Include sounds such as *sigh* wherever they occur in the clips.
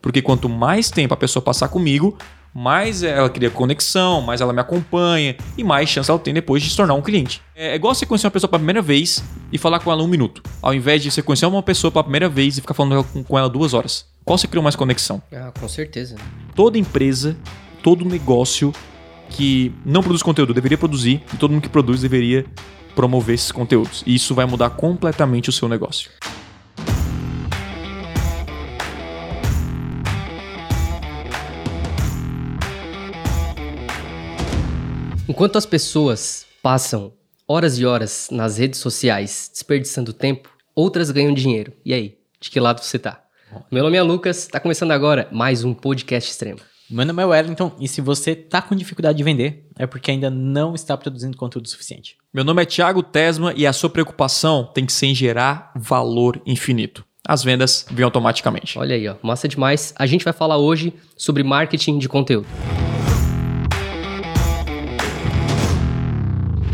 Porque quanto mais tempo a pessoa passar comigo, mais ela cria conexão, mais ela me acompanha e mais chance ela tem depois de se tornar um cliente. É igual você conhecer uma pessoa pela primeira vez e falar com ela um minuto, ao invés de você conhecer uma pessoa pela primeira vez e ficar falando com ela duas horas. Qual você criou mais conexão? Ah, com certeza. Toda empresa, todo negócio que não produz conteúdo deveria produzir e todo mundo que produz deveria promover esses conteúdos. E isso vai mudar completamente o seu negócio. Enquanto as pessoas passam horas e horas nas redes sociais desperdiçando tempo, outras ganham dinheiro. E aí, de que lado você tá? Meu nome é Lucas, está começando agora mais um podcast extremo. Meu nome é Wellington e se você tá com dificuldade de vender, é porque ainda não está produzindo conteúdo suficiente. Meu nome é Thiago Tesma e a sua preocupação tem que ser em gerar valor infinito. As vendas vêm automaticamente. Olha aí, ó, massa demais. A gente vai falar hoje sobre marketing de conteúdo.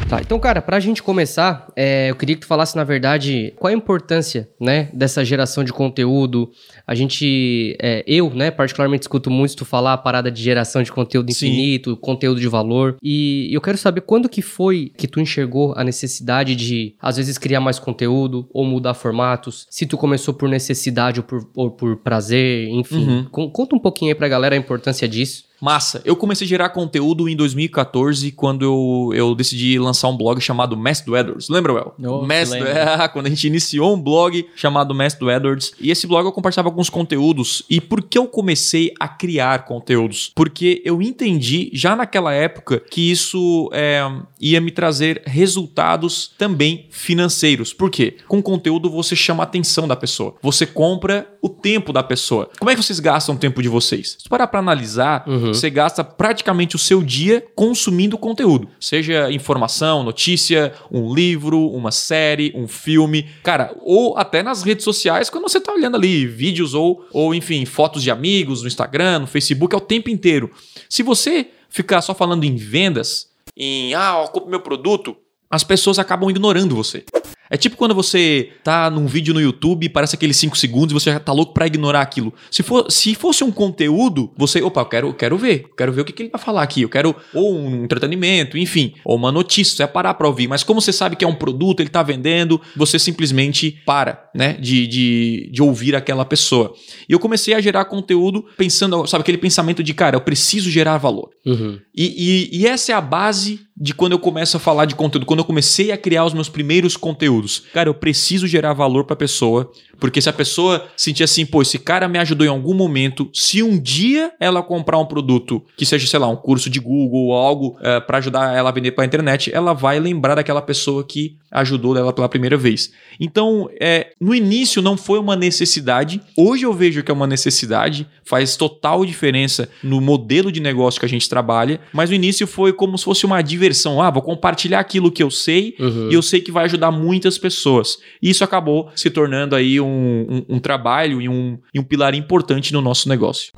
Tá, então, cara, pra gente começar, é, eu queria que tu falasse, na verdade, qual a importância, né, dessa geração de conteúdo. A gente, é, eu, né, particularmente escuto muito tu falar a parada de geração de conteúdo infinito, Sim. conteúdo de valor. E eu quero saber quando que foi que tu enxergou a necessidade de, às vezes, criar mais conteúdo ou mudar formatos. Se tu começou por necessidade ou por, ou por prazer, enfim. Uhum. Conta um pouquinho aí pra galera a importância disso. Massa. Eu comecei a gerar conteúdo em 2014, quando eu, eu decidi lançar um blog chamado Mass do Edwards. Lembra, Well? Oh, Mass do... É, *laughs* quando a gente iniciou um blog chamado Mass do Edwards. E esse blog eu compartilhava alguns conteúdos. E por que eu comecei a criar conteúdos? Porque eu entendi já naquela época que isso é, ia me trazer resultados também financeiros. Por quê? Com conteúdo você chama a atenção da pessoa. Você compra o tempo da pessoa. Como é que vocês gastam o tempo de vocês? Se parar para analisar, uhum Uhum. Você gasta praticamente o seu dia consumindo conteúdo. Seja informação, notícia, um livro, uma série, um filme. Cara, ou até nas redes sociais, quando você está olhando ali vídeos ou, ou, enfim, fotos de amigos no Instagram, no Facebook, é o tempo inteiro. Se você ficar só falando em vendas, em, ah, ocupa meu produto, as pessoas acabam ignorando você. É tipo quando você tá num vídeo no YouTube parece aqueles 5 segundos e você já tá louco para ignorar aquilo. Se, for, se fosse um conteúdo, você, opa, eu quero, quero ver, quero ver o que, que ele vai falar aqui. Eu quero ou um entretenimento, enfim, ou uma notícia, você vai parar pra ouvir. Mas como você sabe que é um produto, ele tá vendendo, você simplesmente para, né, de, de, de ouvir aquela pessoa. E eu comecei a gerar conteúdo pensando, sabe, aquele pensamento de, cara, eu preciso gerar valor. Uhum. E, e, e essa é a base de quando eu começo a falar de conteúdo, quando eu comecei a criar os meus primeiros conteúdos. Cara, eu preciso gerar valor para a pessoa, porque se a pessoa sentir assim, pô, esse cara me ajudou em algum momento, se um dia ela comprar um produto que seja, sei lá, um curso de Google ou algo é, para ajudar ela a vender pela internet, ela vai lembrar daquela pessoa que ajudou ela pela primeira vez. Então, é, no início não foi uma necessidade, hoje eu vejo que é uma necessidade, faz total diferença no modelo de negócio que a gente trabalha, mas no início foi como se fosse uma diversão. Ah, vou compartilhar aquilo que eu sei uhum. e eu sei que vai ajudar muitas pessoas. E isso acabou se tornando aí um, um, um trabalho e um, e um pilar importante no nosso negócio.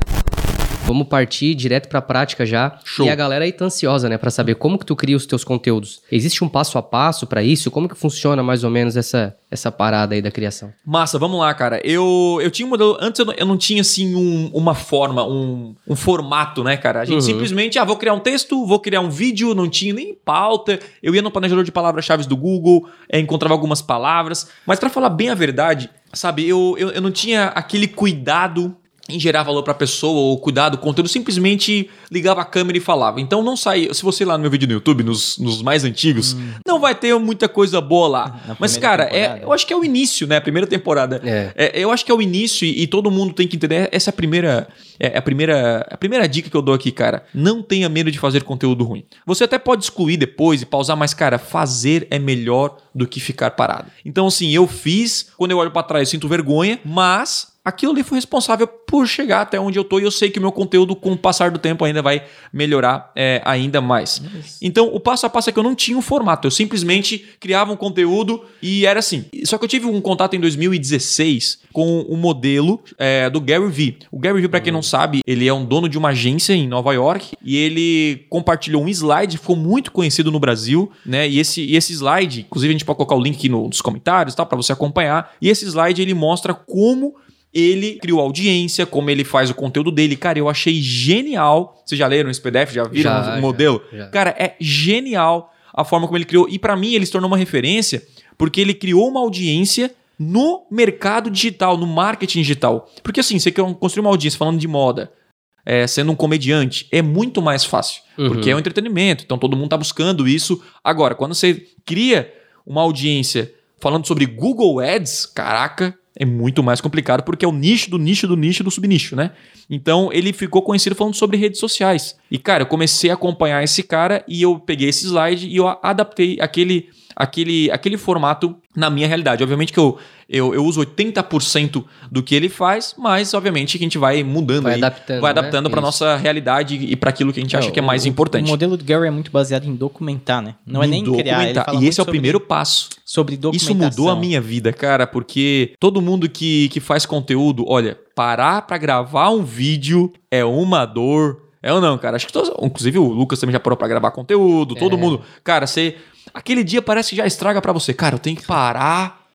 Vamos partir direto para a prática já. Show. E a galera aí tá ansiosa, né, para saber como que tu cria os teus conteúdos. Existe um passo a passo para isso? Como que funciona mais ou menos essa essa parada aí da criação? Massa, vamos lá, cara. Eu, eu tinha um modelo. Antes eu não, eu não tinha, assim, um, uma forma, um, um formato, né, cara? A gente uhum. simplesmente, ah, vou criar um texto, vou criar um vídeo, não tinha nem pauta. Eu ia no planejador de palavras-chave do Google, é, encontrava algumas palavras. Mas para falar bem a verdade, sabe, eu, eu, eu não tinha aquele cuidado em gerar valor para a pessoa ou cuidar do conteúdo, simplesmente ligava a câmera e falava. Então não sai. Se você ir lá no meu vídeo no YouTube, nos, nos mais antigos, hum. não vai ter muita coisa boa lá. Mas, cara, é, eu acho que é o início, né? A primeira temporada. É. É, eu acho que é o início e, e, todo mundo tem que entender. Essa é a primeira. É a primeira, a primeira dica que eu dou aqui, cara. Não tenha medo de fazer conteúdo ruim. Você até pode excluir depois e pausar, mas, cara, fazer é melhor do que ficar parado. Então, assim, eu fiz, quando eu olho para trás, eu sinto vergonha, mas aquilo ali foi responsável por chegar até onde eu tô e eu sei que o meu conteúdo, com o passar do tempo, ainda vai melhorar é, ainda mais. Então, o passo a passo é que eu não tinha um formato, eu simplesmente criava um conteúdo e era assim. Só que eu tive um contato em 2016 com o um modelo é, do Gary Vee. O Gary Vee, para quem não sabe, ele é um dono de uma agência em Nova York e ele compartilhou um slide, ficou muito conhecido no Brasil, né? E esse, e esse slide, inclusive a gente pode colocar o link aqui nos comentários, tá? Para você acompanhar. E esse slide ele mostra como ele criou audiência, como ele faz o conteúdo dele. Cara, eu achei genial. Vocês já leram esse PDF? Já viram Já, o já, modelo? já. Cara, é genial a forma como ele criou. E pra mim, ele se tornou uma referência porque ele criou uma audiência no mercado digital, no marketing digital. Porque assim, você quer construir uma audiência falando de moda, é, sendo um comediante, é muito mais fácil. Uhum. Porque é um entretenimento, então todo mundo tá buscando isso. Agora, quando você cria uma audiência falando sobre Google Ads, caraca, é muito mais complicado porque é o nicho do nicho do nicho do subnicho, né? Então ele ficou conhecido falando sobre redes sociais. E cara, eu comecei a acompanhar esse cara e eu peguei esse slide e eu adaptei aquele aquele, aquele formato na minha realidade. Obviamente que eu, eu, eu uso 80% do que ele faz, mas obviamente que a gente vai mudando Vai aí, adaptando, vai né? adaptando para Isso. nossa realidade e para aquilo que a gente acha que é mais o- importante. O modelo do Gary é muito baseado em documentar, né? Não é Em nem criar. Ele documentar. fala e esse é o primeiro passo. sobre Isso documentação. mudou a minha vida, cara, porque todo mundo que, que faz conteúdo, olha, parar pra gravar um vídeo é uma dor. É ou não, cara? Acho que todos, inclusive o Lucas também já parou pra gravar conteúdo, todo É. mundo. Cara, você. Aquele dia parece que já estraga pra você. Cara, eu tenho que parar.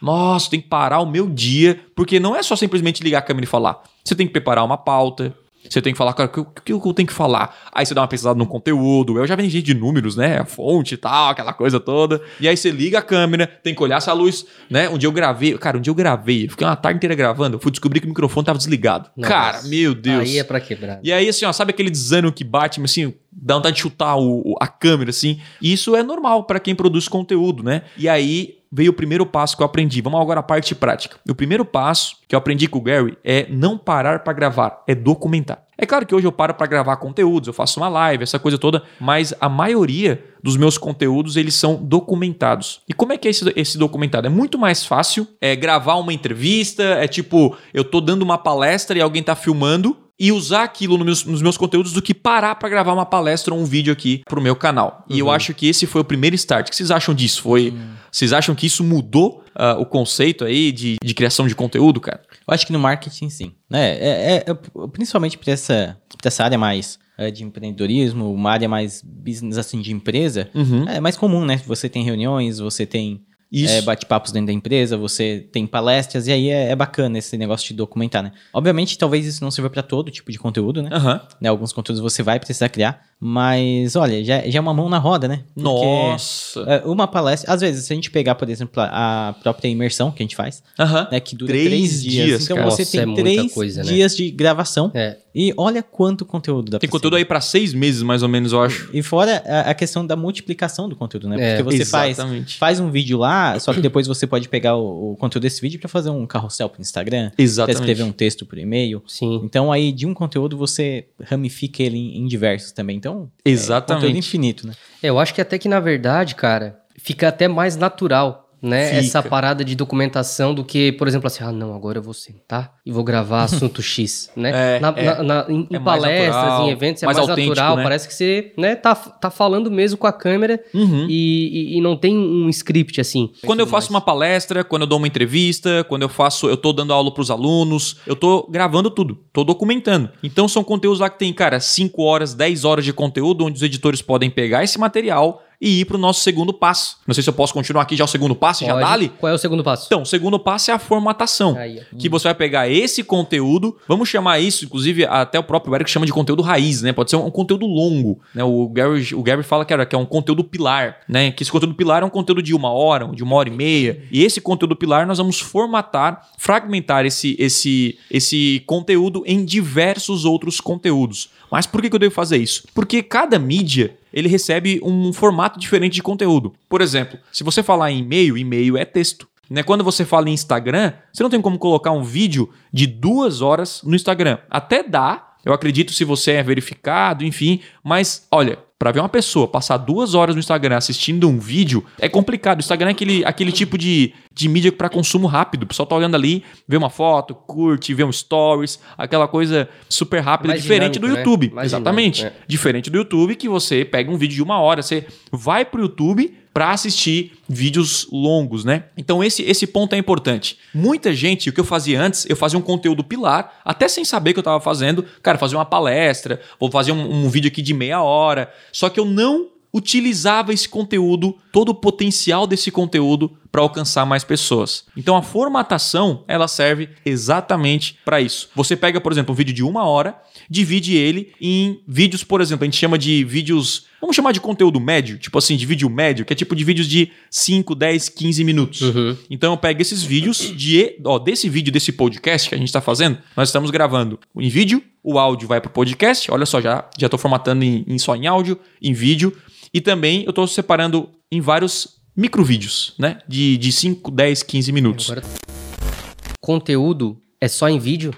Nossa, tem que parar o meu dia, porque não é só simplesmente ligar a câmera e falar. Você tem que preparar uma pauta. Você tem que falar, cara, o que, eu tenho que falar? Aí você dá uma pesquisada no conteúdo. Eu já gente de números, né? A fonte e tal, aquela coisa toda. E aí você liga a câmera, tem que olhar se a luz, né? Um dia eu gravei, cara, um dia eu gravei, fiquei uma tarde inteira gravando. Eu fui descobrir que o microfone tava desligado. Nossa. Cara, meu Deus. Aí é pra quebrar. E aí, assim, ó, sabe aquele desânimo que bate, assim, dá vontade de chutar o, o- a câmera, assim? E isso é normal para quem produz conteúdo, né? E aí veio o primeiro passo que eu aprendi. Vamos agora à parte prática. O primeiro passo que eu aprendi com o Gary é não parar para gravar, é documentar. É claro que hoje eu paro para gravar conteúdos, eu faço uma live, essa coisa toda, mas a maioria dos meus conteúdos eles são documentados. E como é que é esse, esse documentado? É muito mais fácil é gravar uma entrevista, é tipo, eu tô dando uma palestra e alguém tá filmando e usar aquilo no meus- nos meus conteúdos do que parar para gravar uma palestra ou um vídeo aqui pro meu canal. E eu acho que esse foi o primeiro start. O que vocês acham disso? Foi, Vocês acham que isso mudou ah, o conceito aí de, de criação de conteúdo, cara? Eu acho que no marketing, sim. Né? É, é- é- principalmente para essa, pra essa área mais é, de empreendedorismo, uma área mais business assim de empresa, Uhum. é mais comum, né? Você tem reuniões, você tem Isso. é, bate-papos dentro da empresa, você tem palestras, e aí é, é bacana esse negócio de documentar, né? Obviamente, talvez isso não sirva para todo tipo de conteúdo, né? Aham. né? Alguns conteúdos você vai precisar criar, mas olha, já, já é uma mão na roda, né? Porque, Nossa. é, uma palestra, às vezes, se a gente pegar, por exemplo, a própria imersão que a gente faz, Aham. né, que dura Três três, dias. dias, Então cara. você Nossa, tem é três coisa, né? dias de gravação. É. E olha quanto conteúdo dá Tem pra conteúdo ser. aí pra seis meses, mais ou menos, eu acho. E fora a, a questão da multiplicação do conteúdo, né? É, Porque você faz, Exatamente. faz um vídeo lá, só que depois você pode pegar o, o conteúdo desse vídeo pra fazer um carrossel pro Instagram, pra Exatamente. escrever um texto por e-mail. Sim. Então aí de um conteúdo você ramifica ele em, em diversos também. Então, é Exatamente. conteúdo infinito, né? É, Eu acho que até que, na verdade, cara, fica até mais natural, né? Fica. Essa parada de documentação do que, por exemplo, assim, ah, não, agora eu vou sentar e vou gravar *laughs* assunto X, né? É, na, é. na- na- em, É mais palestras, natural, em eventos, é mais mais, natural. né? Parece que você, né, tá, tá falando mesmo com a câmera Uhum. e, e- e não tem um script, assim. Quando eu faço uma palestra, quando eu dou uma entrevista, quando eu faço, eu tô dando aula pros alunos, eu tô gravando tudo, tô documentando. Então são conteúdos lá que tem, cara, 5 horas, 10 horas de conteúdo onde os editores podem pegar esse material e ir pro nosso segundo passo. Não sei se eu posso continuar aqui já o segundo passo, já dá-lhe? Qual é o segundo passo? Então, o segundo passo é a formatação. Aí, ó. Que você vai pegar esse conteúdo, vamos chamar isso, inclusive até o próprio Eric chama de conteúdo raiz, né? Pode ser um, um conteúdo longo, né? O Gary, o Gary fala que, era, que é um conteúdo pilar, né? Que esse conteúdo pilar é um conteúdo de uma hora, de uma hora e meia. E esse conteúdo pilar nós vamos formatar, fragmentar esse, esse, esse conteúdo em diversos outros conteúdos. Mas por que que eu devo fazer isso? Porque cada mídia ele recebe um formato diferente de conteúdo. Por exemplo, se você falar em e-mail, e-mail é texto. Né? Quando você fala em Instagram, você não tem como colocar um vídeo de duas horas no Instagram. Até dá, eu acredito se você é verificado, enfim, mas olha, para ver uma pessoa passar duas horas no Instagram assistindo um vídeo é complicado. O Instagram é aquele, aquele tipo de, de mídia para consumo rápido. O pessoal tá olhando ali, vê uma foto, curte, vê um stories, aquela coisa super rápida, Mais diferente do dinâmico, né? YouTube. Mais Exatamente. dinâmico, é. Diferente do YouTube, que você pega um vídeo de uma hora, você vai pro YouTube para assistir vídeos longos, né? Então esse, esse ponto é importante. Muita gente, o que eu fazia antes, eu fazia um conteúdo pilar, até sem saber que eu estava fazendo. Cara, fazer uma palestra, vou fazer um, um vídeo aqui de meia hora. Só que eu não utilizava esse conteúdo, todo o potencial desse conteúdo para alcançar mais pessoas. Então a formatação ela serve exatamente para isso. Você pega, por exemplo, um vídeo de uma hora, divide ele em vídeos, por exemplo, a gente chama de vídeos, vamos chamar de conteúdo médio, tipo assim, de vídeo médio, que é tipo de vídeos de 5, 10, 15 minutos. Uhum. Então eu pego esses vídeos de, ó, desse vídeo desse podcast que a gente está fazendo, nós estamos gravando em vídeo, o áudio vai para o podcast. Olha só, já já estou formatando em, em só em áudio, em vídeo e também eu estou separando em vários microvídeos, né? De, de 5, 10, 15 minutos. Agora, conteúdo é só em vídeo?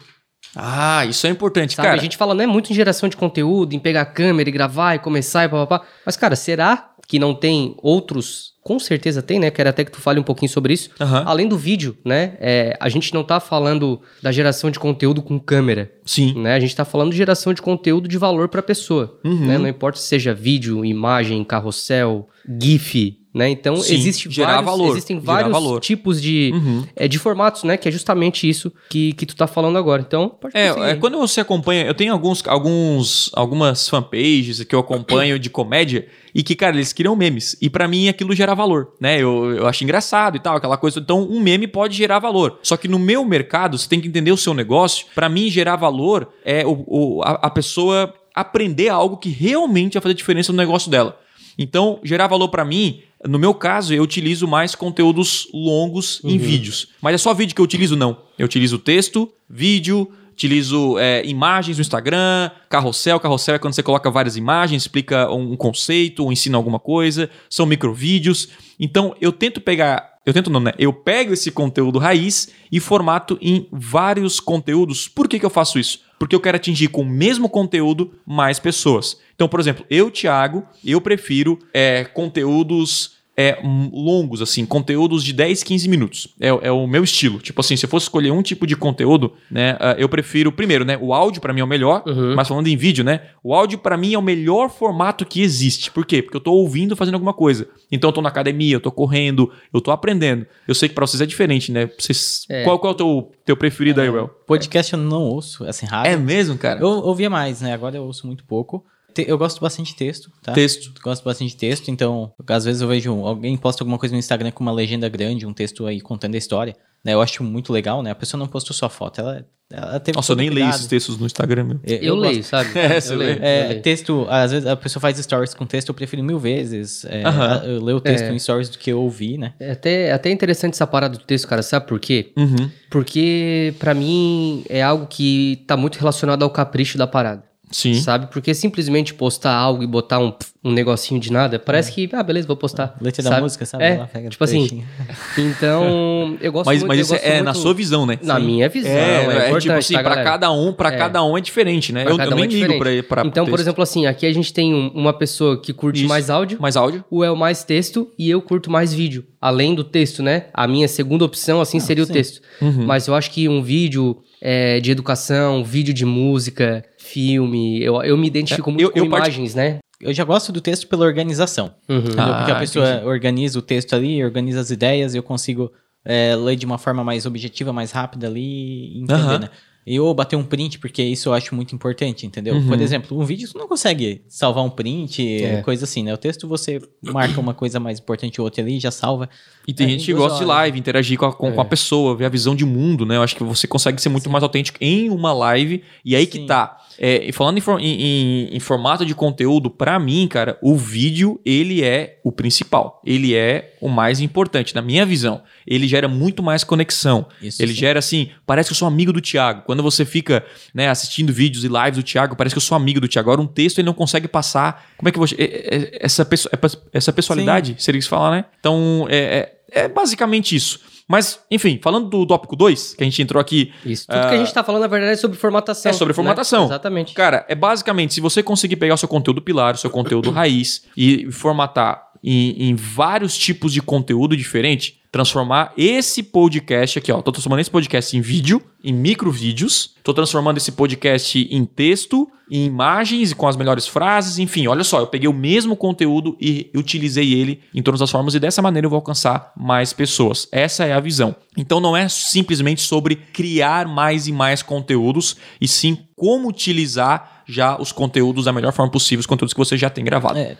Ah, isso é importante, Sabe? cara. A gente fala, né, muito em geração de conteúdo, em pegar a câmera e gravar e começar e papapá. Mas, cara, será que não tem outros? Com certeza tem, né? Quero até que tu fale um pouquinho sobre isso. Aham. Além do vídeo, né? é, a gente não tá falando da geração de conteúdo com câmera. Sim. Né? A gente tá falando de geração de conteúdo de valor pra pessoa. Uhum. Né? Não importa se seja vídeo, imagem, carrossel, GIF. Né? Então, Sim, existe vários, valor, existem vários tipos de, Uhum. é, de formatos, né? Que é justamente isso que, que tu tá falando agora. Então, pode É, é, quando você acompanha, eu tenho alguns, alguns, algumas fanpages que eu acompanho de comédia e que, cara, eles criam memes. E pra mim aquilo gera valor, né? Eu, eu acho engraçado e tal, aquela coisa. Então, um meme pode gerar valor. Só que no meu mercado, você tem que entender o seu negócio. Pra mim, gerar valor é o, o- a, a pessoa aprender algo que realmente vai fazer diferença no negócio dela. Então, gerar valor pra mim, no meu caso, eu utilizo mais conteúdos longos em vídeos. Mas é só vídeo que eu utilizo? Não. Eu utilizo texto, vídeo, utilizo é, imagens no Instagram, carrossel. Carrossel é quando você coloca várias imagens, explica um conceito ou ensina alguma coisa. São microvídeos. Então, eu tento pegar. Eu tento não, né? Eu pego esse conteúdo raiz e formato em vários conteúdos. Por que, que eu faço isso? Porque eu quero atingir com o mesmo conteúdo mais pessoas. Então, por exemplo, eu, Thiago, eu prefiro é, conteúdos é, longos, assim, conteúdos de 10, 15 minutos. É, é o meu estilo. Tipo assim, se eu fosse escolher um tipo de conteúdo, né, ah, eu prefiro, primeiro, né, o áudio pra mim é o melhor, Uhum. mas falando em vídeo, né, o áudio pra mim é o melhor formato que existe. Por quê? Porque eu tô ouvindo fazendo alguma coisa. Então eu tô na academia, eu tô correndo, eu tô aprendendo. Eu sei que pra vocês é diferente, né? Vocês, É. Qual, qual é o teu, teu preferido aí, Well? Podcast eu não ouço, assim, raro. É mesmo, cara? Eu ouvia mais, né? Agora eu ouço muito pouco. Te- Eu gosto bastante de texto, tá? Texto. Gosto bastante de texto, então, às vezes eu vejo alguém posta alguma coisa no Instagram com uma legenda grande, um texto aí contando a história, né? Eu acho muito legal, né? A pessoa não postou só foto, ela, ela teve Nossa, eu nem leio esses textos no Instagram, meu. Eu, Eu, gosto- leio, sabe? *laughs* É, você eu lê? leio, eu É, leio. texto, às vezes a pessoa faz stories com texto, eu prefiro mil vezes. É. Eu leio o texto É. em stories do que eu ouvi, né? É até, é até interessante essa parada do texto, cara. Sabe por quê? Uhum. Porque, pra mim, é algo que tá muito relacionado ao capricho da parada. Sim. Sabe? Porque simplesmente postar algo e botar um, um negocinho de nada, parece que, ah, beleza, vou postar. Letra da sabe? música, sabe? É, Lá pega tipo assim, *laughs* então, eu gosto Mas, muito... mas isso é na muito- sua visão, né? Na Sim. minha visão, é, É, é, importante, tipo assim, tá, pra galera? cada um, para É. cada um é diferente, né? Pra Eu, eu um nem é ligo pra, pra Então, por exemplo, assim, aqui a gente tem um- uma pessoa que curte Isso. mais áudio, mais áudio. o El mais texto e eu curto mais vídeo. Além do texto, né? A minha segunda opção, assim, seria o texto. Uhum. Mas eu acho que um vídeo é, de educação, vídeo de música, filme, eu, eu me identifico É, muito eu- com eu part- imagens, né? Eu já gosto do texto pela organização. Uhum. Ah, Porque a pessoa entendi. organiza o texto ali, organiza as ideias, eu consigo é, ler de uma forma mais objetiva, mais rápida ali e entender, Aham. né? E ou bater um print, porque isso eu acho muito importante, entendeu? Uhum. Por exemplo, um vídeo você não consegue salvar um print, É. coisa assim, né? O texto você marca uma coisa mais importante ou outra ali, já salva. E tem É, gente que gosta de horas. live, interagir com a, com, com a pessoa, ver a visão de mundo, né? Eu acho que você consegue ser muito mais autêntico em uma live. E aí que Sim. tá. É, e falando em, em- em- formato de conteúdo, pra mim, cara, o vídeo, ele é o principal. Ele é o mais importante, na minha visão. Ele gera muito mais conexão. Isso ele sim. gera assim, parece que eu sou amigo do Thiago. Quando você fica né, assistindo vídeos e lives do Thiago, parece que eu sou amigo do Thiago. Agora, um texto ele não consegue passar. Como é que eu vou. é- é- Essa, é pas- essa pessoalidade, seria isso falar, né? Então, é, é, é basicamente isso. Mas, enfim, falando do tópico 2, que a gente entrou aqui. Isso. Tudo que a gente tá falando, na verdade, é sobre formatação. É sobre né? formatação. Exatamente. Cara, é basicamente, se você conseguir pegar o seu conteúdo pilar, o seu conteúdo raiz e formatar em, em vários tipos de conteúdo diferente, transformar esse podcast aqui, ó. Tô transformando esse podcast em vídeo, em microvídeos. Tô transformando esse podcast em texto, em imagens e com as melhores frases. Enfim, olha só, eu peguei o mesmo conteúdo e utilizei ele em todas as formas e dessa maneira eu vou alcançar mais pessoas. Essa é a visão. Então não é simplesmente sobre criar mais e mais conteúdos, e sim como utilizar já os conteúdos da melhor forma possível, os conteúdos que você já tem gravado. É.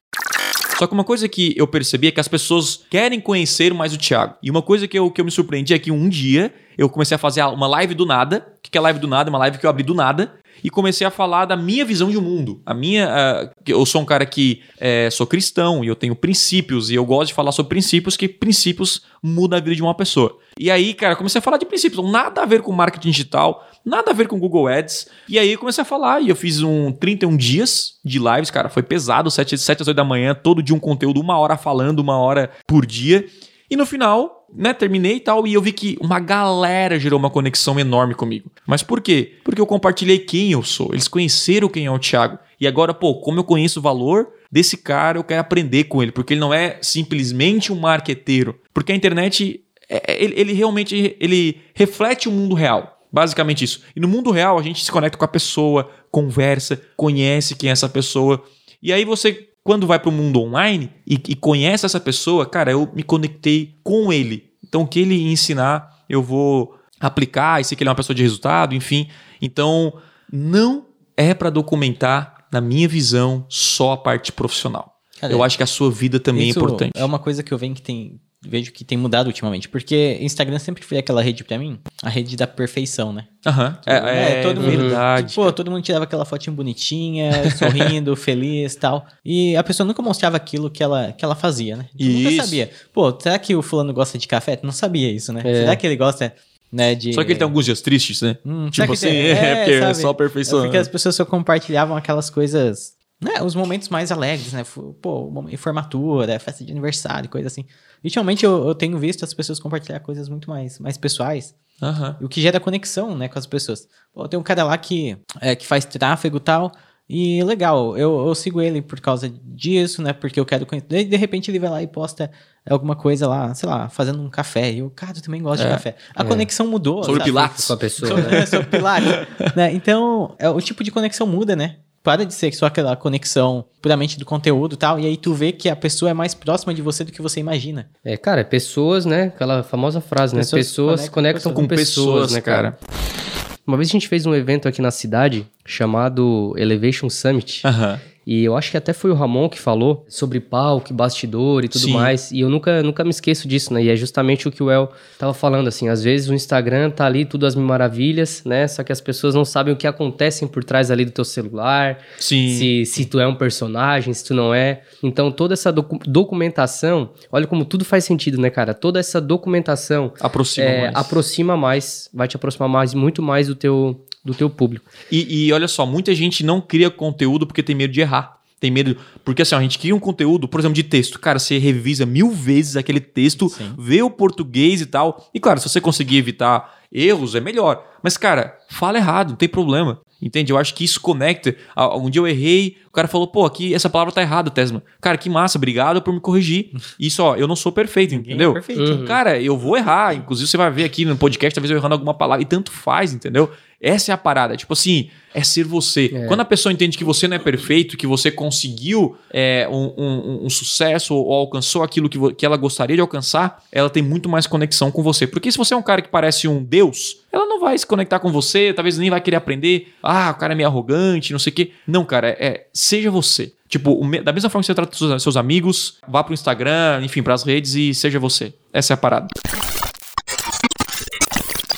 Só que uma coisa que eu percebi é que as pessoas querem conhecer mais o Thiago. E uma coisa que eu, que eu me surpreendi é que um dia eu comecei a fazer uma live do nada. O que é live do nada? Uma live que eu abri do nada e comecei a falar da minha visão de mundo. A minha. Uh, eu sou um cara que é, sou cristão e eu tenho princípios, e eu gosto de falar sobre princípios, que princípios mudam a vida de uma pessoa. E aí, cara, comecei a falar de princípios, nada a ver com marketing digital, nada a ver com Google Ads. E aí comecei a falar, e eu fiz um 31 dias de lives, cara, foi pesado, 7, 7 às 8 da manhã, todo dia um conteúdo, uma hora falando, uma hora por dia. E no final, né, terminei e tal, e eu vi que uma galera gerou uma conexão enorme comigo. Mas por quê? Porque eu compartilhei quem eu sou. Eles conheceram quem é o Thiago. E agora, pô, como eu conheço o valor desse cara, eu quero aprender com ele, porque ele não é simplesmente um marqueteiro. Porque a internet, é, é, ele, ele realmente ele reflete o mundo real. Basicamente isso. E no mundo real, a gente se conecta com a pessoa, conversa, conhece quem é essa pessoa. E aí você quando vai para o mundo online e, e, conhece essa pessoa, cara, eu me conectei com ele. Então, o que ele ensinar, eu vou aplicar, e sei que ele é uma pessoa de resultado, enfim. Então, não é para documentar, na minha visão, só a parte profissional. Cara, eu acho que a sua vida também é importante. É uma coisa que eu venho que tem vejo que tem mudado ultimamente. Porque Instagram sempre foi aquela rede para mim, a rede da perfeição, né? Aham. Uhum. É, é, é, todo mundo, verdade. Tipo, pô, todo mundo tirava aquela fotinha bonitinha, *laughs* sorrindo, feliz tal. E a pessoa nunca mostrava aquilo que ela, que ela fazia, né? Tu nunca sabia. Pô, será que o fulano gosta de café? Tu não sabia isso, né? É. Será que ele gosta... Né, de... Só que ele tem alguns dias tristes, né? Hum, tipo assim, tem... *laughs* é, porque sabe? é só perfeição. É porque as pessoas só compartilhavam aquelas coisas né, os momentos mais alegres, né? Pô, formatura, festa de aniversário, coisa assim. Ultimamente eu, eu tenho visto as pessoas compartilhar coisas muito mais, mais pessoais. Uhum. O que gera conexão, né, com as pessoas. Pô, tem um cara lá que, é, que faz tráfego e tal. E legal, eu, eu sigo ele por causa disso, né? Porque eu quero conhecer. E de repente ele vai lá e posta alguma coisa lá, sei lá, fazendo um café. E eu, cara, eu também gosto é, de café. A é. conexão mudou. Sobre sabe? pilates com a pessoa. Sobre, né? *laughs* sobre pilates. né? Então, é, o tipo de conexão muda, né? Para de ser só aquela conexão puramente do conteúdo e tal, e aí tu vê que a pessoa é mais próxima de você do que você imagina. É, cara, é pessoas, né? Aquela famosa frase, né? Pessoas, pessoas se conectam, com, com pessoas, pessoas, né, cara? Uma vez a gente fez um evento aqui na cidade chamado Elevation Summit. Aham. E eu acho que até foi o Ramon que falou sobre palco, bastidor e tudo Sim. mais. E eu nunca, nunca me esqueço disso, né? E é justamente o que o El tava falando, assim. Às vezes o Instagram tá ali, tudo as mil maravilhas, né? Só que as pessoas não sabem o que acontece por trás ali do teu celular. Sim. Se, se tu é um personagem, se tu não é. Então toda essa docu documentação, olha como tudo faz sentido, né, cara? Toda essa documentação... Aproxima é, mais. Aproxima mais, vai te aproximar mais, muito mais do teu, do teu público. E, e, olha só, muita gente não cria conteúdo porque tem medo de errar. Tem medo. Porque assim, a gente cria um conteúdo, por exemplo, de texto. Cara, você revisa mil vezes aquele texto, Sim. vê o português e tal. E claro, se você conseguir evitar erros, é melhor. Mas, cara, fala errado, não tem problema. Entende? Eu acho que isso conecta. Um dia eu errei, o cara falou, pô, aqui essa palavra tá errada, Tesma. Cara, que massa, obrigado por me corrigir. *laughs* Isso, ó, eu não sou perfeito, entendeu? É perfeito. Uhum. Cara, eu vou errar. Inclusive, você vai ver aqui no podcast, talvez eu errando alguma palavra. E tanto faz, entendeu? Essa é a parada. Tipo assim, é ser você. É. Quando a pessoa entende que você não é perfeito, que você conseguiu é, um, um, um, sucesso ou alcançou aquilo que, que ela gostaria de alcançar, ela tem muito mais conexão com você. Porque se você é um cara que parece um Deus, ela não vai se conectar com você, talvez nem vai querer aprender. Ah, o cara é meio arrogante, não sei o quê. Não, cara, é, é seja você. Tipo, da mesma forma que você trata seus, seus amigos, vá pro Instagram, enfim, pras redes e seja você. Essa é a parada.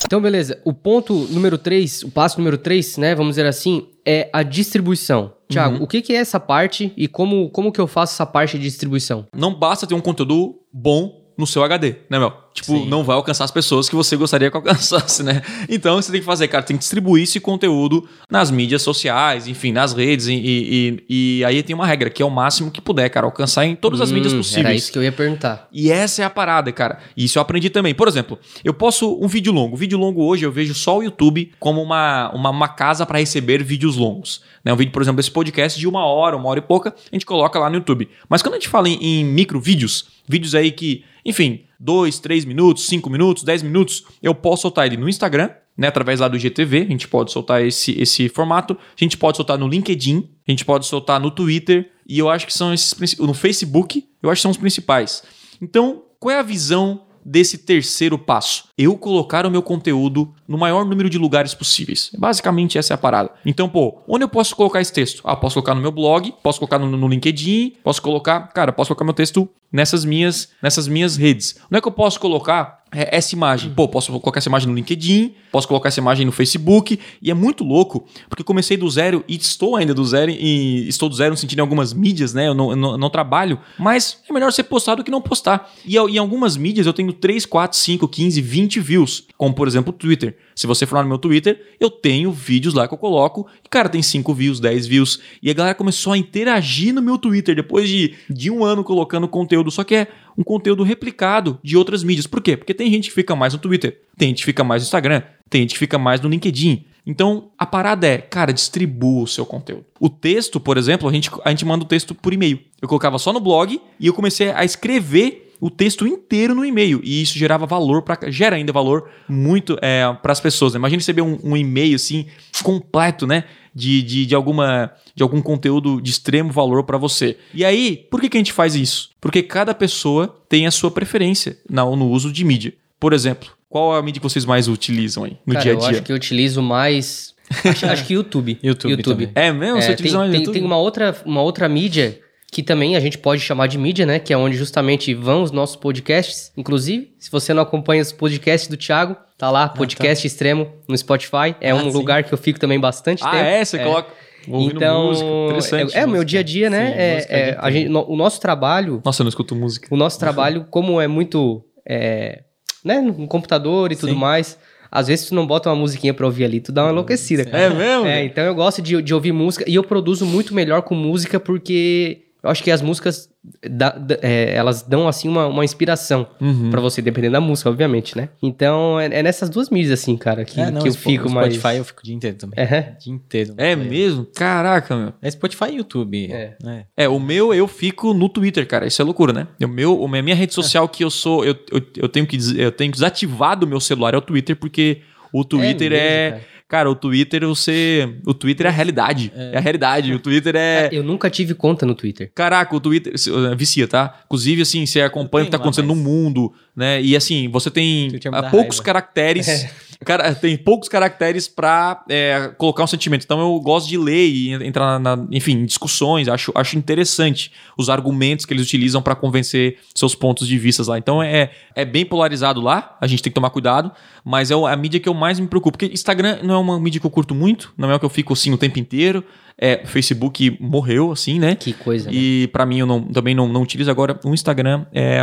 Então, beleza. O ponto número 3, o passo número 3, né? Vamos dizer assim, é a distribuição. Tiago, uhum. o que, que é essa parte e como, como que eu faço essa parte de distribuição? Não basta ter um conteúdo bom no seu HD, né, Mel? Tipo, Sim. não vai alcançar as pessoas que você gostaria que alcançasse, né? Então, você tem que fazer, cara, tem que distribuir esse conteúdo nas mídias sociais, enfim, nas redes, e, e, e aí tem uma regra, que é o máximo que puder, cara, alcançar em todas as hum, mídias possíveis. Era isso que eu ia perguntar. E essa é a parada, cara. E isso eu aprendi também. Por exemplo, eu posso um vídeo longo. O vídeo longo hoje eu vejo só o YouTube como uma, uma, uma casa para receber vídeos longos. Né? Um vídeo, por exemplo, desse podcast de uma hora, uma hora e pouca, a gente coloca lá no YouTube. Mas quando a gente fala em, em micro vídeos, vídeos aí que, enfim, 2, 3 minutos, 5 minutos, 10 minutos, eu posso soltar ele no Instagram, né, através lá do GTV, a gente pode soltar esse, esse formato, a gente pode soltar no LinkedIn, a gente pode soltar no Twitter, e eu acho que são esses no Facebook, eu acho que são os principais. Então, qual é a visão desse terceiro passo? Eu colocar o meu conteúdo no maior número de lugares possíveis. Basicamente, essa é a parada. Então, pô, onde eu posso colocar esse texto? Ah, posso colocar no meu blog, posso colocar no, no LinkedIn, posso colocar, cara, posso colocar meu texto nessas minhas, nessas minhas redes. Onde é que eu posso colocar essa imagem? Pô, posso colocar essa imagem no LinkedIn, posso colocar essa imagem no Facebook, e é muito louco, porque comecei do zero e estou ainda do zero, e estou do zero em algumas mídias, né? Eu não, eu não, eu não trabalho, mas é melhor ser postado que não postar. E em algumas mídias eu tenho 3, 4, 5, 15, 20 views, como por exemplo o Twitter. Se você for lá no meu Twitter, eu tenho vídeos lá que eu coloco, e cara, tem 5 views, 10 views, e a galera começou a interagir no meu Twitter depois de, de um ano colocando conteúdo, só que é um conteúdo replicado de outras mídias. Por quê? Porque tem gente que fica mais no Twitter, tem gente que fica mais no Instagram, tem gente que fica mais no LinkedIn. Então, a parada é, cara, distribua o seu conteúdo. O texto, por exemplo, a gente, a gente manda o texto por e-mail. Eu colocava só no blog e eu comecei a escrever o texto inteiro no e-mail. E isso gerava valor, para gera ainda valor muito é, para as pessoas. Né? Imagina receber um, um e-mail assim, completo, né? De, de, de, alguma, de algum conteúdo de extremo valor para você. E aí, por que, que a gente faz isso? Porque cada pessoa tem a sua preferência no, no uso de mídia. Por exemplo, qual é a mídia que vocês mais utilizam aí no Cara, dia a eu dia? acho que eu utilizo mais. acho, acho que YouTube. *laughs* YouTube também. É mesmo? Você É, utiliza tem, mais tem, YouTube? tem uma outra, uma outra mídia que também a gente pode chamar de mídia, né? Que é onde justamente vão os nossos podcasts. Inclusive, se você não acompanha os podcasts do Thiago, tá lá, podcast extremo no Spotify. É Ah, um sim. lugar que eu fico também bastante Ah, tempo. é? Você coloca. Ouvindo Então, música. Interessante. é, é o meu dia a dia, né? Sim, é, é, a gente, no- o nosso trabalho, Nossa, eu não escuto música. o nosso trabalho, como é muito, é, né, no computador e tudo Sim. mais, às vezes tu não bota uma musiquinha pra ouvir ali, tu dá uma enlouquecida. cara. É mesmo? É, então eu gosto de, de ouvir música e eu produzo muito melhor com música porque eu acho que as músicas, dá- dá- é, elas dão assim uma, uma inspiração Uhum. pra você, dependendo da música, obviamente, né? Então é, é nessas duas mídias assim, cara, que, É, não, que eu Spo- fico mais... Spotify eu fico o dia inteiro também. É. O dia inteiro. É mesmo? Caraca, meu. É Spotify e YouTube. É. né? É, o meu eu fico no Twitter, cara. Isso é loucura, né? O meu, a minha rede social que eu sou, eu, eu, eu tenho que des- eu tenho desativado o meu celular é o Twitter porque o Twitter mesmo, é, cara? Cara. o Twitter você, o Twitter é a realidade. É, a realidade. O Twitter é Eu nunca tive conta no Twitter. Caraca, o Twitter uh, vicia, tá? Inclusive, assim, você acompanha o que tá acontecendo no mundo, né? E assim, você tem ah, poucos raiva. caracteres. Cara, tem poucos caracteres pra é, colocar um sentimento. Então eu gosto de ler e entrar na, na- enfim, em discussões. Acho, acho interessante os argumentos que eles utilizam pra convencer seus pontos de vista lá. Então é, é bem polarizado lá. A gente tem que tomar cuidado. Mas é a mídia que eu mais me preocupo. Porque Instagram não é uma mídia que eu curto muito. Não é o que eu fico assim o tempo inteiro. É, Facebook morreu, assim, né? Que coisa, né? E pra mim eu não- também não, não utilizo agora o Instagram. É,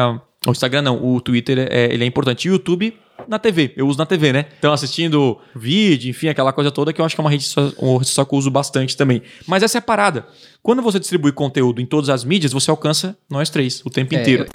o Instagram não, o Twitter é, ele é importante. E o YouTube na TV, eu uso na TV, né? Então assistindo vídeo, enfim, aquela coisa toda que eu acho que é uma rede social, social que eu uso bastante também. Mas essa é a parada. Quando você distribui conteúdo em todas as mídias, você alcança nós três o tempo É, inteiro.